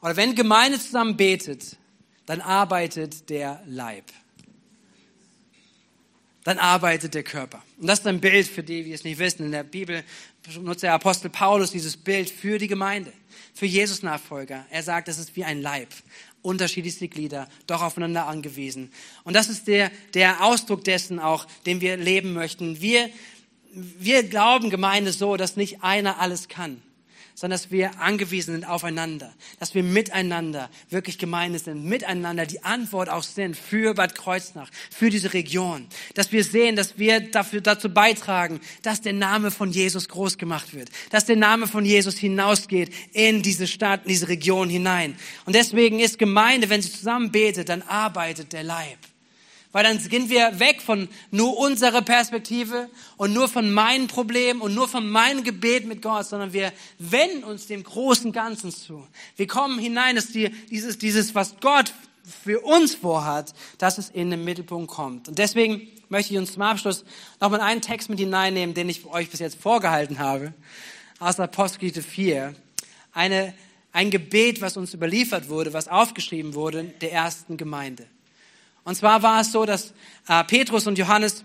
oder wenn Gemeinde zusammen betet, dann arbeitet der Leib. Dann arbeitet der Körper. Und das ist ein Bild für die, die es nicht wissen. In der Bibel nutzt der Apostel Paulus dieses Bild für die Gemeinde, für Jesus Nachfolger. Er sagt, es ist wie ein Leib. Unterschiedlichste Glieder, doch aufeinander angewiesen. Und das ist der, der Ausdruck dessen auch, den wir leben möchten. Wir, wir glauben Gemeinde so, dass nicht einer alles kann sondern dass wir angewiesen sind aufeinander, dass wir miteinander wirklich Gemeinde sind, miteinander die Antwort auch sind für Bad Kreuznach, für diese Region, dass wir sehen, dass wir dafür, dazu beitragen, dass der Name von Jesus groß gemacht wird, dass der Name von Jesus hinausgeht in diese Stadt, in diese Region hinein. Und deswegen ist Gemeinde, wenn sie zusammen betet, dann arbeitet der Leib. Weil dann gehen wir weg von nur unserer Perspektive und nur von meinen Problemen und nur von meinem Gebet mit Gott, sondern wir wenden uns dem großen Ganzen zu. Wir kommen hinein, dass die, dieses, dieses, was Gott für uns vorhat, dass es in den Mittelpunkt kommt. Und deswegen möchte ich uns zum Abschluss nochmal einen Text mit hineinnehmen, den ich euch bis jetzt vorgehalten habe, aus Apostelgeschichte 4. Eine, ein Gebet, was uns überliefert wurde, was aufgeschrieben wurde, der ersten Gemeinde. Und zwar war es so, dass äh, Petrus und Johannes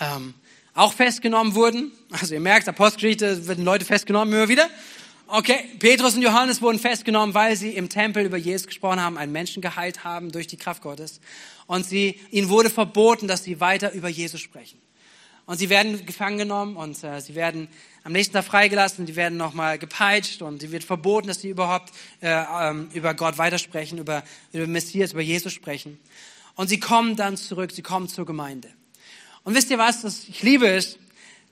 ähm, auch festgenommen wurden. Also ihr merkt, Apostelgeschichte werden Leute festgenommen immer wieder. Okay, Petrus und Johannes wurden festgenommen, weil sie im Tempel über Jesus gesprochen haben, einen Menschen geheilt haben durch die Kraft Gottes. Und sie, ihnen wurde verboten, dass sie weiter über Jesus sprechen. Und sie werden gefangen genommen und äh, sie werden am nächsten Tag freigelassen, die werden nochmal gepeitscht und sie wird verboten, dass sie überhaupt äh, ähm, über Gott weitersprechen, über, über Messias, über Jesus sprechen. Und sie kommen dann zurück, sie kommen zur Gemeinde. Und wisst ihr was, das ich liebe es,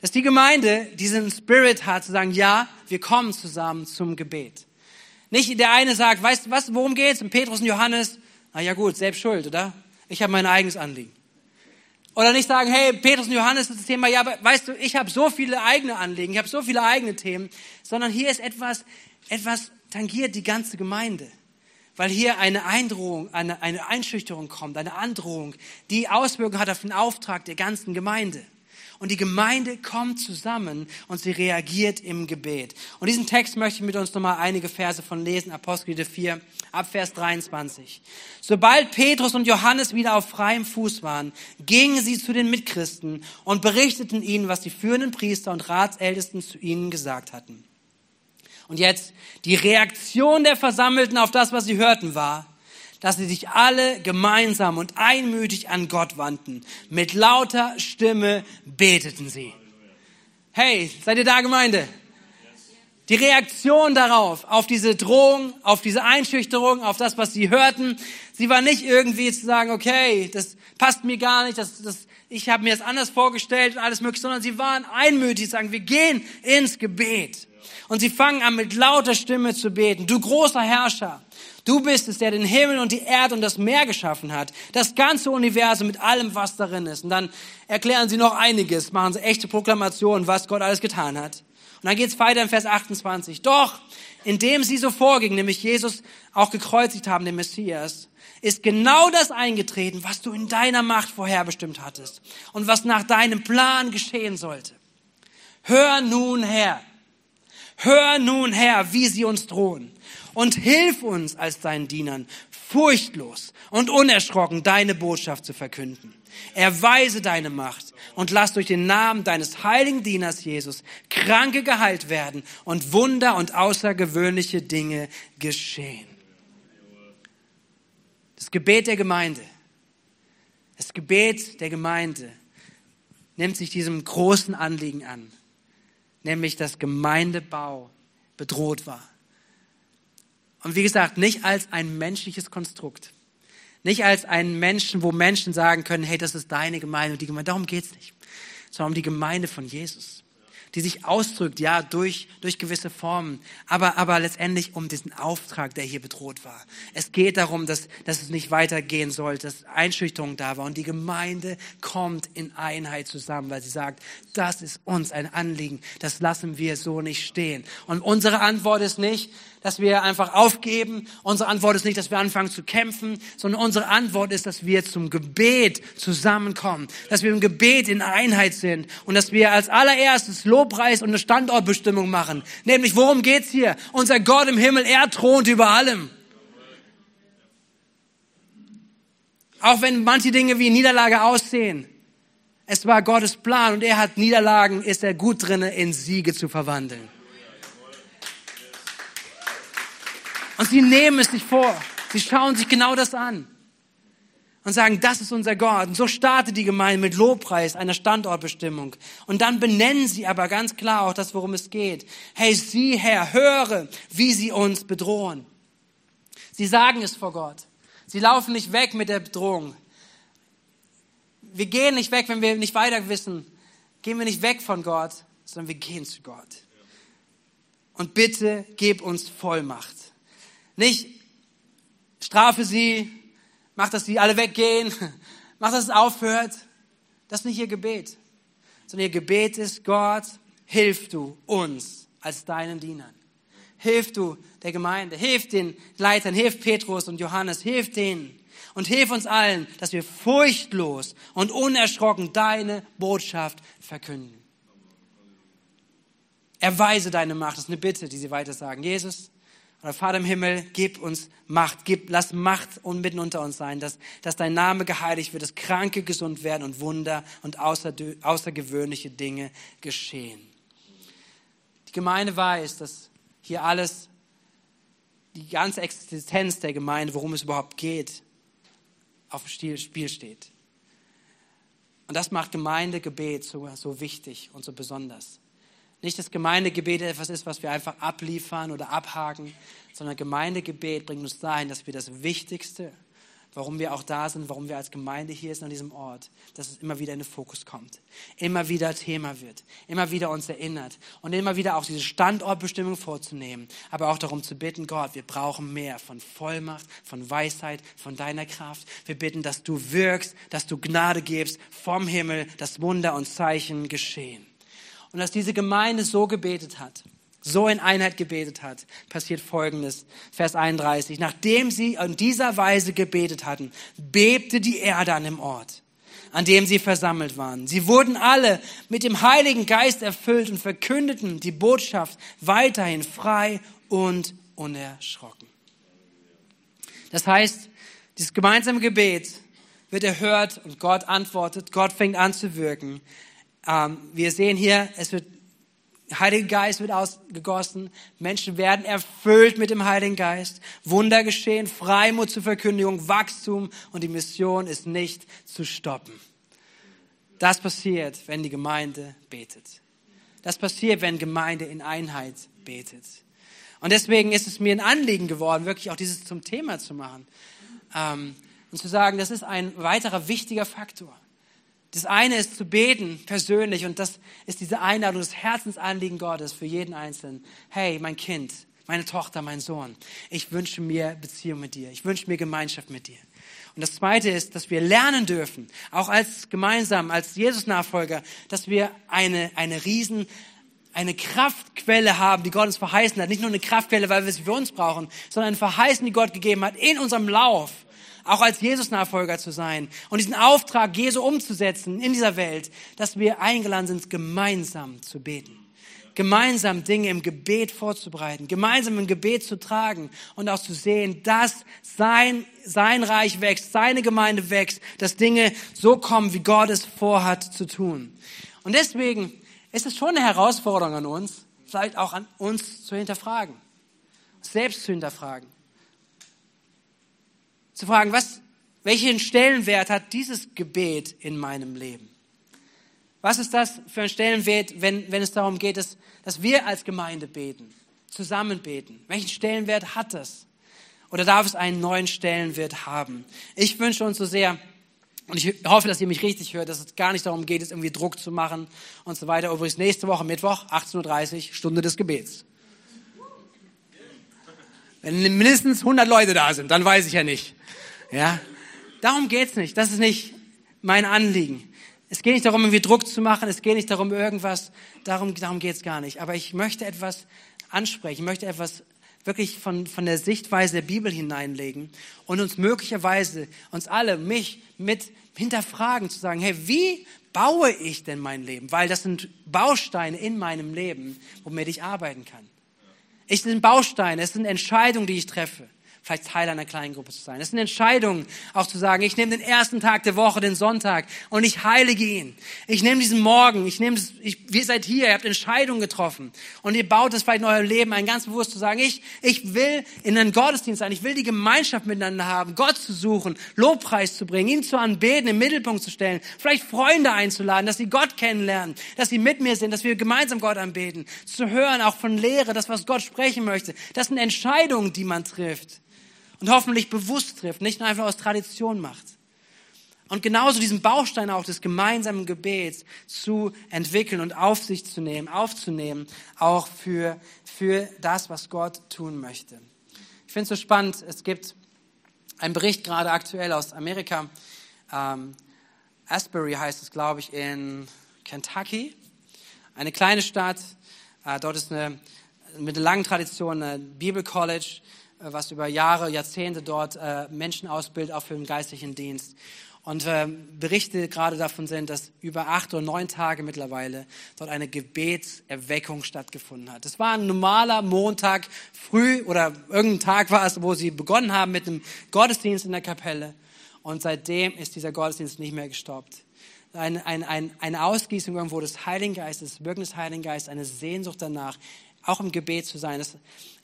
dass die Gemeinde diesen Spirit hat, zu sagen, ja, wir kommen zusammen zum Gebet. Nicht der eine sagt, weißt du was, worum geht's? Und Petrus und Johannes, na ja gut, selbst schuld, oder? Ich habe mein eigenes Anliegen. Oder nicht sagen, hey, Petrus und Johannes ist das Thema, ja, aber weißt du, ich habe so viele eigene Anliegen, ich habe so viele eigene Themen, sondern hier ist etwas, etwas tangiert die ganze Gemeinde weil hier eine Eindrohung, eine, eine Einschüchterung kommt, eine Androhung, die Auswirkungen hat auf den Auftrag der ganzen Gemeinde. Und die Gemeinde kommt zusammen und sie reagiert im Gebet. Und diesen Text möchte ich mit uns nochmal einige Verse von lesen, Apostel 4, ab Vers 23. Sobald Petrus und Johannes wieder auf freiem Fuß waren, gingen sie zu den Mitchristen und berichteten ihnen, was die führenden Priester und Ratsältesten zu ihnen gesagt hatten. Und jetzt die Reaktion der Versammelten auf das, was sie hörten, war, dass sie sich alle gemeinsam und einmütig an Gott wandten. Mit lauter Stimme beteten sie. Hey, seid ihr da, Gemeinde? Die Reaktion darauf, auf diese Drohung, auf diese Einschüchterung, auf das, was sie hörten, sie war nicht irgendwie zu sagen, okay, das passt mir gar nicht, das, das, ich habe mir das anders vorgestellt und alles mögliche, sondern sie waren einmütig, sagen, wir gehen ins Gebet. Und sie fangen an mit lauter Stimme zu beten. Du großer Herrscher, du bist es, der den Himmel und die Erde und das Meer geschaffen hat. Das ganze Universum mit allem, was darin ist. Und dann erklären sie noch einiges, machen sie echte Proklamationen, was Gott alles getan hat. Und dann geht's weiter in Vers 28. Doch, indem sie so vorging, nämlich Jesus auch gekreuzigt haben, den Messias, ist genau das eingetreten, was du in deiner Macht vorherbestimmt hattest und was nach deinem Plan geschehen sollte. Hör nun her, Hör nun, Herr, wie sie uns drohen und hilf uns als deinen Dienern, furchtlos und unerschrocken deine Botschaft zu verkünden. Erweise deine Macht und lass durch den Namen deines heiligen Dieners Jesus Kranke geheilt werden und Wunder und außergewöhnliche Dinge geschehen. Das Gebet der Gemeinde, das Gebet der Gemeinde nimmt sich diesem großen Anliegen an nämlich dass Gemeindebau bedroht war. Und wie gesagt, nicht als ein menschliches Konstrukt. Nicht als einen Menschen, wo Menschen sagen können, hey, das ist deine Gemeinde und die Gemeinde. Darum geht's nicht. Sondern um die Gemeinde von Jesus. Die sich ausdrückt, ja, durch, durch gewisse Formen, aber, aber letztendlich um diesen Auftrag, der hier bedroht war. Es geht darum, dass, dass es nicht weitergehen sollte, dass Einschüchterung da war und die Gemeinde kommt in Einheit zusammen, weil sie sagt, das ist uns ein Anliegen, das lassen wir so nicht stehen. Und unsere Antwort ist nicht, dass wir einfach aufgeben. Unsere Antwort ist nicht, dass wir anfangen zu kämpfen, sondern unsere Antwort ist, dass wir zum Gebet zusammenkommen, dass wir im Gebet in Einheit sind und dass wir als allererstes Lobpreis und eine Standortbestimmung machen. Nämlich, worum geht's hier? Unser Gott im Himmel, er thront über allem. Auch wenn manche Dinge wie Niederlage aussehen, es war Gottes Plan und er hat Niederlagen, ist er gut drinne, in Siege zu verwandeln. Und sie nehmen es sich vor. Sie schauen sich genau das an und sagen, das ist unser Gott. Und so startet die Gemeinde mit Lobpreis, einer Standortbestimmung. Und dann benennen sie aber ganz klar auch das, worum es geht. Hey, sieh Herr, höre, wie sie uns bedrohen. Sie sagen es vor Gott. Sie laufen nicht weg mit der Bedrohung. Wir gehen nicht weg, wenn wir nicht weiter wissen. Gehen wir nicht weg von Gott, sondern wir gehen zu Gott. Und bitte gib uns Vollmacht. Nicht strafe sie, mach, dass sie alle weggehen, mach, dass es aufhört. Das ist nicht ihr Gebet. Sondern ihr Gebet ist, Gott, hilf du uns als deinen Dienern. Hilf du der Gemeinde, hilf den Leitern, hilf Petrus und Johannes, hilf denen und hilf uns allen, dass wir furchtlos und unerschrocken deine Botschaft verkünden. Erweise deine Macht. Das ist eine Bitte, die sie weiter sagen. Jesus, oder Vater im Himmel, gib uns Macht, gib, lass Macht mitten unter uns sein, dass, dass dein Name geheiligt wird, dass Kranke gesund werden und Wunder und außer, außergewöhnliche Dinge geschehen. Die Gemeinde weiß, dass hier alles, die ganze Existenz der Gemeinde, worum es überhaupt geht, auf dem Spiel steht. Und das macht Gemeindegebet so, so wichtig und so besonders. Nicht, dass Gemeindegebet etwas ist, was wir einfach abliefern oder abhaken, sondern Gemeindegebet bringt uns dahin, dass wir das Wichtigste, warum wir auch da sind, warum wir als Gemeinde hier sind an diesem Ort, dass es immer wieder in den Fokus kommt, immer wieder Thema wird, immer wieder uns erinnert und immer wieder auch diese Standortbestimmung vorzunehmen, aber auch darum zu bitten, Gott, wir brauchen mehr von Vollmacht, von Weisheit, von deiner Kraft. Wir bitten, dass du wirkst, dass du Gnade gibst vom Himmel, dass Wunder und Zeichen geschehen. Und dass diese Gemeinde so gebetet hat, so in Einheit gebetet hat, passiert Folgendes. Vers 31. Nachdem sie in dieser Weise gebetet hatten, bebte die Erde an dem Ort, an dem sie versammelt waren. Sie wurden alle mit dem Heiligen Geist erfüllt und verkündeten die Botschaft weiterhin frei und unerschrocken. Das heißt, dieses gemeinsame Gebet wird erhört und Gott antwortet, Gott fängt an zu wirken. Ähm, wir sehen hier, es wird Heiliger Geist wird ausgegossen, Menschen werden erfüllt mit dem Heiligen Geist, Wunder geschehen, Freimut zur Verkündigung, Wachstum und die Mission ist nicht zu stoppen. Das passiert, wenn die Gemeinde betet. Das passiert, wenn Gemeinde in Einheit betet. Und deswegen ist es mir ein Anliegen geworden, wirklich auch dieses zum Thema zu machen ähm, und zu sagen, das ist ein weiterer wichtiger Faktor. Das eine ist zu beten persönlich und das ist diese Einladung, das Herzensanliegen Gottes für jeden Einzelnen. Hey, mein Kind, meine Tochter, mein Sohn, ich wünsche mir Beziehung mit dir. Ich wünsche mir Gemeinschaft mit dir. Und das zweite ist, dass wir lernen dürfen, auch als gemeinsam, als Jesus-Nachfolger, dass wir eine, eine riesen, eine Kraftquelle haben, die Gott uns verheißen hat. Nicht nur eine Kraftquelle, weil wir sie für uns brauchen, sondern eine Verheißung, die Gott gegeben hat in unserem Lauf auch als Jesus-Nachfolger zu sein und diesen Auftrag Jesu umzusetzen in dieser Welt, dass wir eingeladen sind, gemeinsam zu beten. Gemeinsam Dinge im Gebet vorzubereiten, gemeinsam im Gebet zu tragen und auch zu sehen, dass sein, sein Reich wächst, seine Gemeinde wächst, dass Dinge so kommen, wie Gott es vorhat zu tun. Und deswegen ist es schon eine Herausforderung an uns, vielleicht auch an uns zu hinterfragen, selbst zu hinterfragen zu fragen, was, welchen Stellenwert hat dieses Gebet in meinem Leben? Was ist das für ein Stellenwert, wenn, wenn es darum geht, dass, dass wir als Gemeinde beten, zusammen beten? Welchen Stellenwert hat das? Oder darf es einen neuen Stellenwert haben? Ich wünsche uns so sehr, Und ich hoffe, dass ihr mich richtig hört, dass es gar nicht darum geht, jetzt irgendwie Druck zu machen und so weiter. Übrigens nächste Woche Mittwoch, 18.30 Uhr, Stunde des Gebets. Wenn mindestens 100 Leute da sind, dann weiß ich ja nicht. Ja, darum geht's nicht. Das ist nicht mein Anliegen. Es geht nicht darum, irgendwie Druck zu machen. Es geht nicht darum, irgendwas. Darum, darum geht's gar nicht. Aber ich möchte etwas ansprechen. Ich möchte etwas wirklich von, von der Sichtweise der Bibel hineinlegen und uns möglicherweise, uns alle, mich mit hinterfragen, zu sagen, hey, wie baue ich denn mein Leben? Weil das sind Bausteine in meinem Leben, womit ich arbeiten kann. Es sind Bausteine, es sind Entscheidungen, die ich treffe vielleicht Teil einer kleinen Gruppe zu sein. Es ist eine Entscheidung, auch zu sagen, ich nehme den ersten Tag der Woche, den Sonntag, und ich heilige ihn. Ich nehme diesen Morgen, ich nehme, das, ich, ihr seid hier, ihr habt Entscheidungen getroffen. Und ihr baut es vielleicht in eurem Leben ein, ganz bewusst zu sagen, ich, ich will in einen Gottesdienst sein, ich will die Gemeinschaft miteinander haben, Gott zu suchen, Lobpreis zu bringen, ihn zu anbeten, im Mittelpunkt zu stellen, vielleicht Freunde einzuladen, dass sie Gott kennenlernen, dass sie mit mir sind, dass wir gemeinsam Gott anbeten, zu hören, auch von Lehre, das, was Gott sprechen möchte. Das sind Entscheidungen, die man trifft und hoffentlich bewusst trifft, nicht nur einfach aus Tradition macht. Und genauso diesen Baustein auch des gemeinsamen Gebets zu entwickeln und auf sich zu nehmen, aufzunehmen, auch für, für das, was Gott tun möchte. Ich finde es so spannend, es gibt einen Bericht gerade aktuell aus Amerika, ähm, Asbury heißt es, glaube ich, in Kentucky, eine kleine Stadt, äh, dort ist eine, mit einer langen Tradition ein Bibelcollege, äh, was über Jahre, Jahrzehnte dort äh, Menschen ausbildet, auch für den geistlichen Dienst. Und äh, Berichte gerade davon sind, dass über acht oder neun Tage mittlerweile dort eine Gebetserweckung stattgefunden hat. Es war ein normaler Montag früh oder irgendein Tag war es, wo sie begonnen haben mit einem Gottesdienst in der Kapelle. Und seitdem ist dieser Gottesdienst nicht mehr gestoppt. Ein, ein, ein, eine Ausgießung irgendwo des Heiligen Geistes, Wirken des Heiligen Geistes, eine Sehnsucht danach, auch im Gebet zu sein.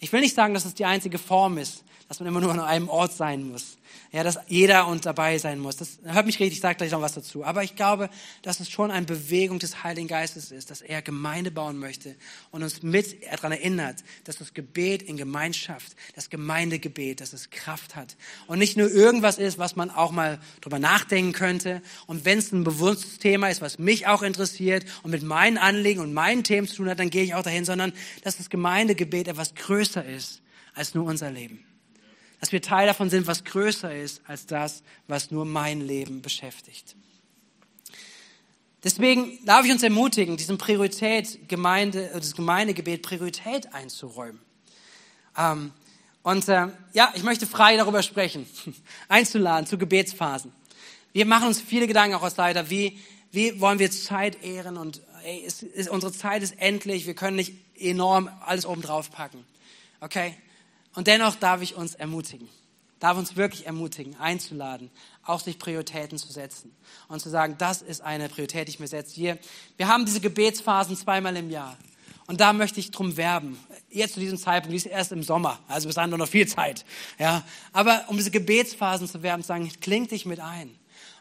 Ich will nicht sagen, dass es die einzige Form ist, dass man immer nur an einem Ort sein muss. Ja, dass jeder und dabei sein muss. Das hört mich richtig, ich sage gleich noch was dazu. Aber ich glaube, dass es schon eine Bewegung des Heiligen Geistes ist, dass er Gemeinde bauen möchte und uns mit daran erinnert, dass das Gebet in Gemeinschaft, das Gemeindegebet, dass es Kraft hat und nicht nur irgendwas ist, was man auch mal drüber nachdenken könnte. Und wenn es ein bewusstes Thema ist, was mich auch interessiert und mit meinen Anliegen und meinen Themen zu tun hat, dann gehe ich auch dahin, sondern dass das Gemeindegebet etwas größer ist als nur unser Leben dass wir Teil davon sind, was größer ist als das, was nur mein Leben beschäftigt. Deswegen darf ich uns ermutigen, diesem Priorität, Gemeinde, das Gemeindegebet Priorität einzuräumen. Ähm, und äh, ja, ich möchte frei darüber sprechen, einzuladen zu Gebetsphasen. Wir machen uns viele Gedanken auch als Leiter, wie, wie wollen wir Zeit ehren und ey, es, es, unsere Zeit ist endlich, wir können nicht enorm alles oben drauf packen. Okay? Und dennoch darf ich uns ermutigen, darf uns wirklich ermutigen, einzuladen, auch sich Prioritäten zu setzen und zu sagen, das ist eine Priorität, die ich mir setze. Hier, wir haben diese Gebetsphasen zweimal im Jahr. Und da möchte ich drum werben. Jetzt zu diesem Zeitpunkt, die ist erst im Sommer, also bis dahin noch viel Zeit. Ja, aber um diese Gebetsphasen zu werben, zu sagen, kling dich mit ein.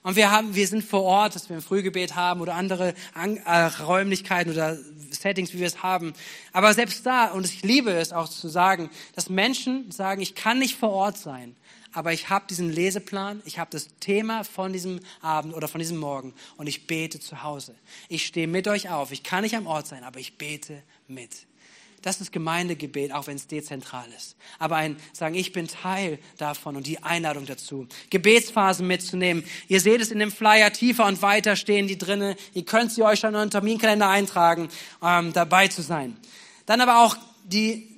Und wir haben, wir sind vor Ort, dass wir ein Frühgebet haben oder andere äh, Räumlichkeiten oder Settings, wie wir es haben. Aber selbst da, und ich liebe es auch zu sagen, dass Menschen sagen, ich kann nicht vor Ort sein, aber ich habe diesen Leseplan, ich habe das Thema von diesem Abend oder von diesem Morgen und ich bete zu Hause. Ich stehe mit euch auf. Ich kann nicht am Ort sein, aber ich bete mit. Das ist Gemeindegebet, auch wenn es dezentral ist. Aber ein sagen, ich bin Teil davon und die Einladung dazu. Gebetsphasen mitzunehmen. Ihr seht es in dem Flyer tiefer und weiter stehen die drinnen. Ihr könnt sie euch schon in einen Terminkalender eintragen, ähm, dabei zu sein. Dann aber auch die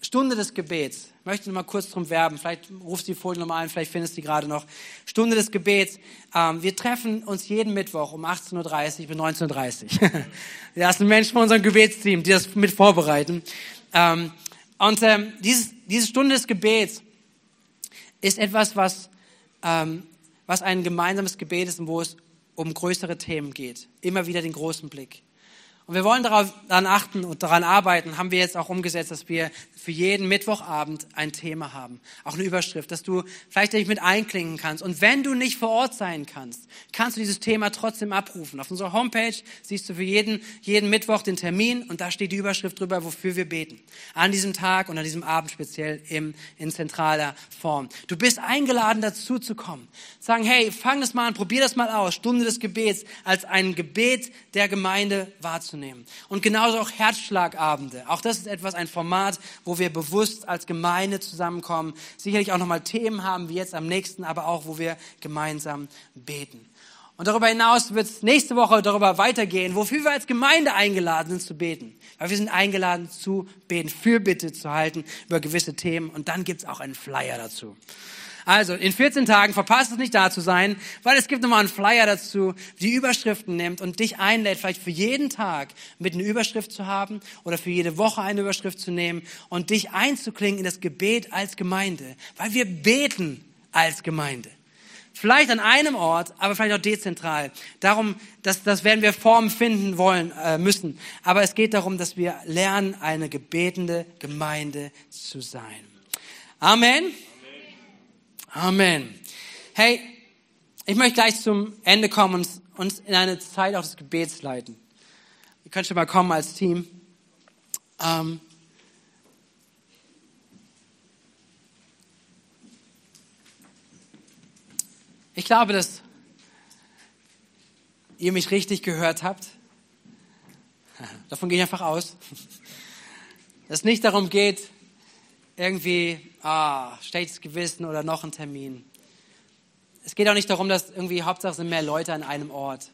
Stunde des Gebets möchte noch mal kurz drum werben. Vielleicht rufst du die Folie nochmal ein, vielleicht findest du die gerade noch. Stunde des Gebets. Ähm, wir treffen uns jeden Mittwoch um 18.30 Uhr bis 19.30 Uhr. da ist ein Mensch von unserem Gebetsteam, die das mit vorbereiten. Ähm, und ähm, dieses, diese Stunde des Gebets ist etwas, was, ähm, was ein gemeinsames Gebet ist und wo es um größere Themen geht. Immer wieder den großen Blick. Und wir wollen darauf, daran achten und daran arbeiten, haben wir jetzt auch umgesetzt, dass wir für jeden Mittwochabend ein Thema haben. Auch eine Überschrift, dass du vielleicht dich mit einklinken kannst. Und wenn du nicht vor Ort sein kannst, kannst du dieses Thema trotzdem abrufen. Auf unserer Homepage siehst du für jeden, jeden Mittwoch den Termin und da steht die Überschrift drüber, wofür wir beten. An diesem Tag und an diesem Abend speziell im, in zentraler Form. Du bist eingeladen, dazu zu kommen. Sagen, hey, fang das mal an, probier das mal aus. Stunde des Gebets als ein Gebet der Gemeinde wahrzunehmen. Und genauso auch Herzschlagabende. Auch das ist etwas, ein Format, wo wir bewusst als Gemeinde zusammenkommen. Sicherlich auch nochmal Themen haben, wie jetzt am nächsten, aber auch, wo wir gemeinsam beten. Und darüber hinaus wird es nächste Woche darüber weitergehen, wofür wir als Gemeinde eingeladen sind zu beten. Weil wir sind eingeladen zu beten, Fürbitte zu halten über gewisse Themen. Und dann gibt's auch einen Flyer dazu. Also in 14 Tagen verpasst es nicht da zu sein, weil es gibt nochmal einen Flyer dazu, die Überschriften nimmt und dich einlädt, vielleicht für jeden Tag mit einer Überschrift zu haben oder für jede Woche eine Überschrift zu nehmen und dich einzuklingen in das Gebet als Gemeinde, weil wir beten als Gemeinde. Vielleicht an einem Ort, aber vielleicht auch dezentral. Darum, das, das werden wir Formen finden wollen äh, müssen. Aber es geht darum, dass wir lernen, eine gebetende Gemeinde zu sein. Amen. Amen. Hey, ich möchte gleich zum Ende kommen und uns in eine Zeit auch des Gebets leiten. Ihr könnt schon mal kommen als Team. Ähm, Ich glaube, dass ihr mich richtig gehört habt. Davon gehe ich einfach aus. Dass es nicht darum geht, irgendwie, ah, schlechtes Gewissen oder noch ein Termin. Es geht auch nicht darum, dass irgendwie Hauptsache sind mehr Leute an einem Ort.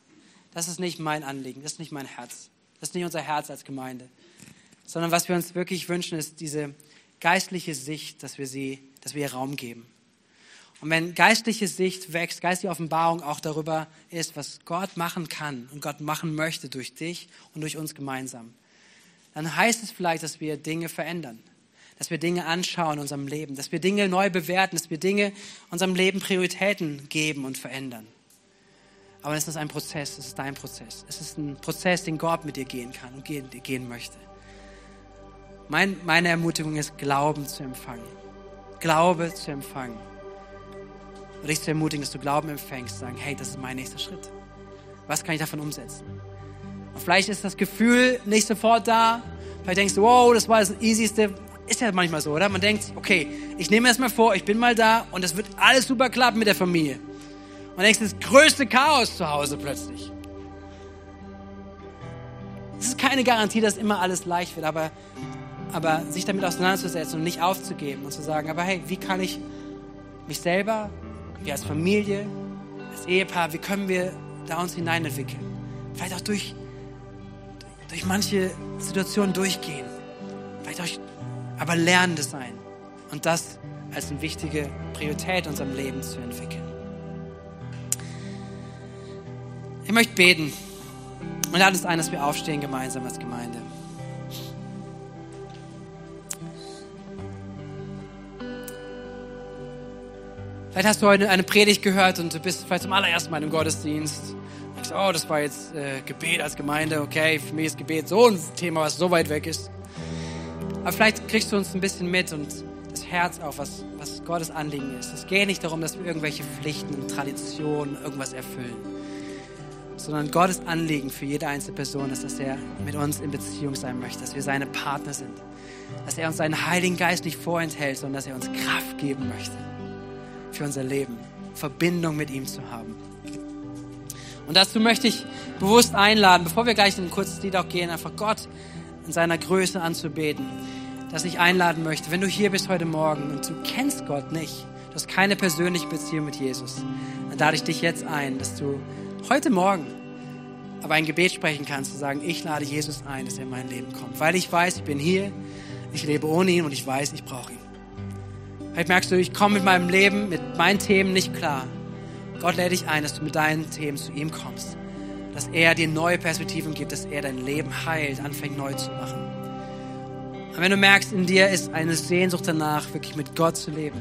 Das ist nicht mein Anliegen, das ist nicht mein Herz. Das ist nicht unser Herz als Gemeinde. Sondern was wir uns wirklich wünschen, ist diese geistliche Sicht, dass wir sie, dass wir ihr Raum geben. Und wenn geistliche Sicht wächst, geistliche Offenbarung auch darüber ist, was Gott machen kann und Gott machen möchte durch dich und durch uns gemeinsam, dann heißt es vielleicht, dass wir Dinge verändern, dass wir Dinge anschauen in unserem Leben, dass wir Dinge neu bewerten, dass wir Dinge unserem Leben Prioritäten geben und verändern. Aber es ist ein Prozess, es ist dein Prozess. Es ist ein Prozess, den Gott mit dir gehen kann und gehen, gehen möchte. Mein, meine Ermutigung ist, Glauben zu empfangen. Glaube zu empfangen und dich zu ermutigen, dass du Glauben empfängst, sagen, hey, das ist mein nächster Schritt. Was kann ich davon umsetzen? Und vielleicht ist das Gefühl nicht sofort da. Vielleicht denkst du, wow, das war das Easyste. Ist ja manchmal so, oder? Man denkt, okay, ich nehme erst mal vor, ich bin mal da und es wird alles super klappen mit der Familie. Und denkst, das größte Chaos zu Hause plötzlich. Es ist keine Garantie, dass immer alles leicht wird, aber, aber sich damit auseinanderzusetzen und nicht aufzugeben und zu sagen, aber hey, wie kann ich mich selber wir als Familie, als Ehepaar, wie können wir da uns hineinentwickeln? Vielleicht auch durch, durch manche Situationen durchgehen. Vielleicht auch, aber lernende sein. Und das als eine wichtige Priorität in unserem Leben zu entwickeln. Ich möchte beten und lade es ein, dass wir aufstehen gemeinsam als Gemeinde. Vielleicht hast du heute eine Predigt gehört und du bist vielleicht zum allerersten Mal im Gottesdienst. Denkst, oh, das war jetzt äh, Gebet als Gemeinde. Okay, für mich ist Gebet so ein Thema, was so weit weg ist. Aber vielleicht kriegst du uns ein bisschen mit und das Herz auf, was, was Gottes Anliegen ist. Es geht nicht darum, dass wir irgendwelche Pflichten und Traditionen irgendwas erfüllen, sondern Gottes Anliegen für jede einzelne Person ist, dass er mit uns in Beziehung sein möchte, dass wir seine Partner sind, dass er uns seinen Heiligen Geist nicht vorenthält, sondern dass er uns Kraft geben möchte für unser Leben, Verbindung mit ihm zu haben. Und dazu möchte ich bewusst einladen, bevor wir gleich in ein kurzes Lied auch gehen, einfach Gott in seiner Größe anzubeten, dass ich einladen möchte, wenn du hier bist heute Morgen und du kennst Gott nicht, du hast keine persönliche Beziehung mit Jesus, dann lade ich dich jetzt ein, dass du heute Morgen aber ein Gebet sprechen kannst, zu sagen, ich lade Jesus ein, dass er in mein Leben kommt, weil ich weiß, ich bin hier, ich lebe ohne ihn und ich weiß, ich brauche ihn. Vielleicht merkst du, ich komme mit meinem Leben, mit meinen Themen nicht klar. Gott lädt dich ein, dass du mit deinen Themen zu ihm kommst. Dass er dir neue Perspektiven gibt, dass er dein Leben heilt, anfängt neu zu machen. Und wenn du merkst, in dir ist eine Sehnsucht danach, wirklich mit Gott zu leben,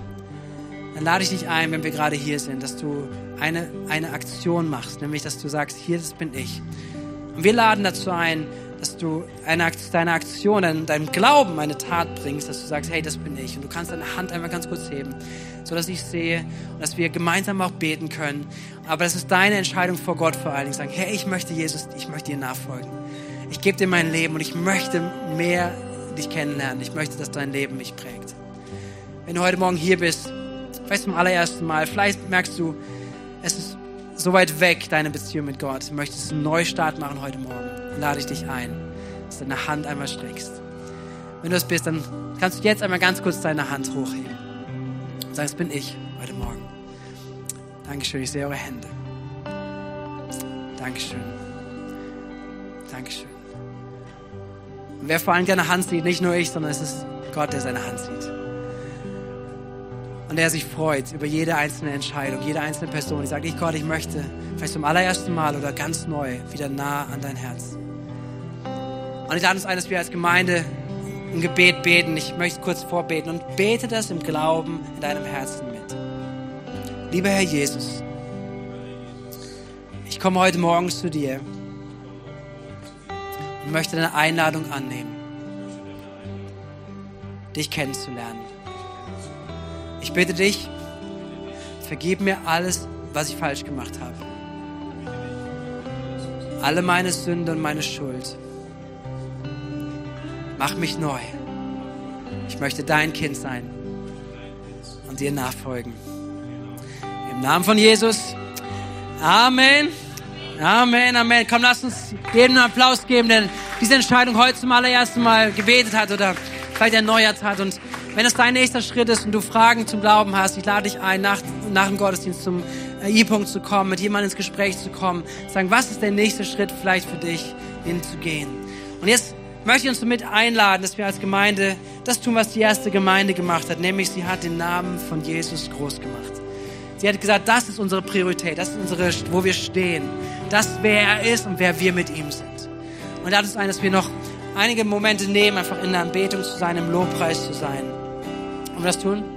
dann lade ich dich ein, wenn wir gerade hier sind, dass du eine, eine Aktion machst, nämlich dass du sagst, hier das bin ich. Und wir laden dazu ein, dass du eine, deine Aktion, dein, deinem Glauben eine Tat bringst, dass du sagst, hey, das bin ich. Und du kannst deine Hand einmal ganz kurz heben, so dass ich sehe und dass wir gemeinsam auch beten können. Aber das ist deine Entscheidung vor Gott vor allen Dingen. Sagen, hey, ich möchte Jesus, ich möchte dir nachfolgen. Ich gebe dir mein Leben und ich möchte mehr dich kennenlernen. Ich möchte, dass dein Leben mich prägt. Wenn du heute Morgen hier bist, vielleicht zum allerersten Mal, vielleicht merkst du, es ist so weit weg, deine Beziehung mit Gott. Du möchtest einen Neustart machen heute Morgen. Dann lade ich dich ein, dass du deine Hand einmal streckst. Wenn du es bist, dann kannst du jetzt einmal ganz kurz deine Hand hochheben. Und sagen, es bin ich heute Morgen. Dankeschön, ich sehe eure Hände. Dankeschön. Dankeschön. Wer vor allem deine Hand sieht, nicht nur ich, sondern es ist Gott, der seine Hand sieht und der sich freut über jede einzelne Entscheidung, jede einzelne Person, die sagt, ich Gott, ich möchte vielleicht zum allerersten Mal oder ganz neu wieder nah an dein Herz. Und ich lade uns ein, dass wir als Gemeinde ein Gebet beten. Ich möchte kurz vorbeten und bete das im Glauben in deinem Herzen mit. Lieber Herr Jesus, ich komme heute Morgen zu dir und möchte deine Einladung annehmen, dich kennenzulernen. Ich bitte dich, vergib mir alles, was ich falsch gemacht habe. Alle meine Sünde und meine Schuld. Mach mich neu. Ich möchte dein Kind sein und dir nachfolgen. Im Namen von Jesus. Amen. Amen, Amen. Komm, lass uns jedem einen Applaus geben, der diese Entscheidung heute zum allerersten Mal gebetet hat oder vielleicht erneuert hat. Und wenn es dein nächster Schritt ist und du Fragen zum Glauben hast, ich lade dich ein, nach, nach dem Gottesdienst zum äh, I-Punkt zu kommen, mit jemandem ins Gespräch zu kommen, sagen, was ist der nächste Schritt vielleicht für dich, hinzugehen. Und jetzt möchte ich uns damit einladen, dass wir als Gemeinde das tun, was die erste Gemeinde gemacht hat, nämlich sie hat den Namen von Jesus groß gemacht. Sie hat gesagt, das ist unsere Priorität, das ist unsere, wo wir stehen, das, wer er ist und wer wir mit ihm sind. Und lade uns ein, dass wir noch einige Momente nehmen, einfach in der Anbetung zu sein, im Lobpreis zu sein. Wollen wir das tun?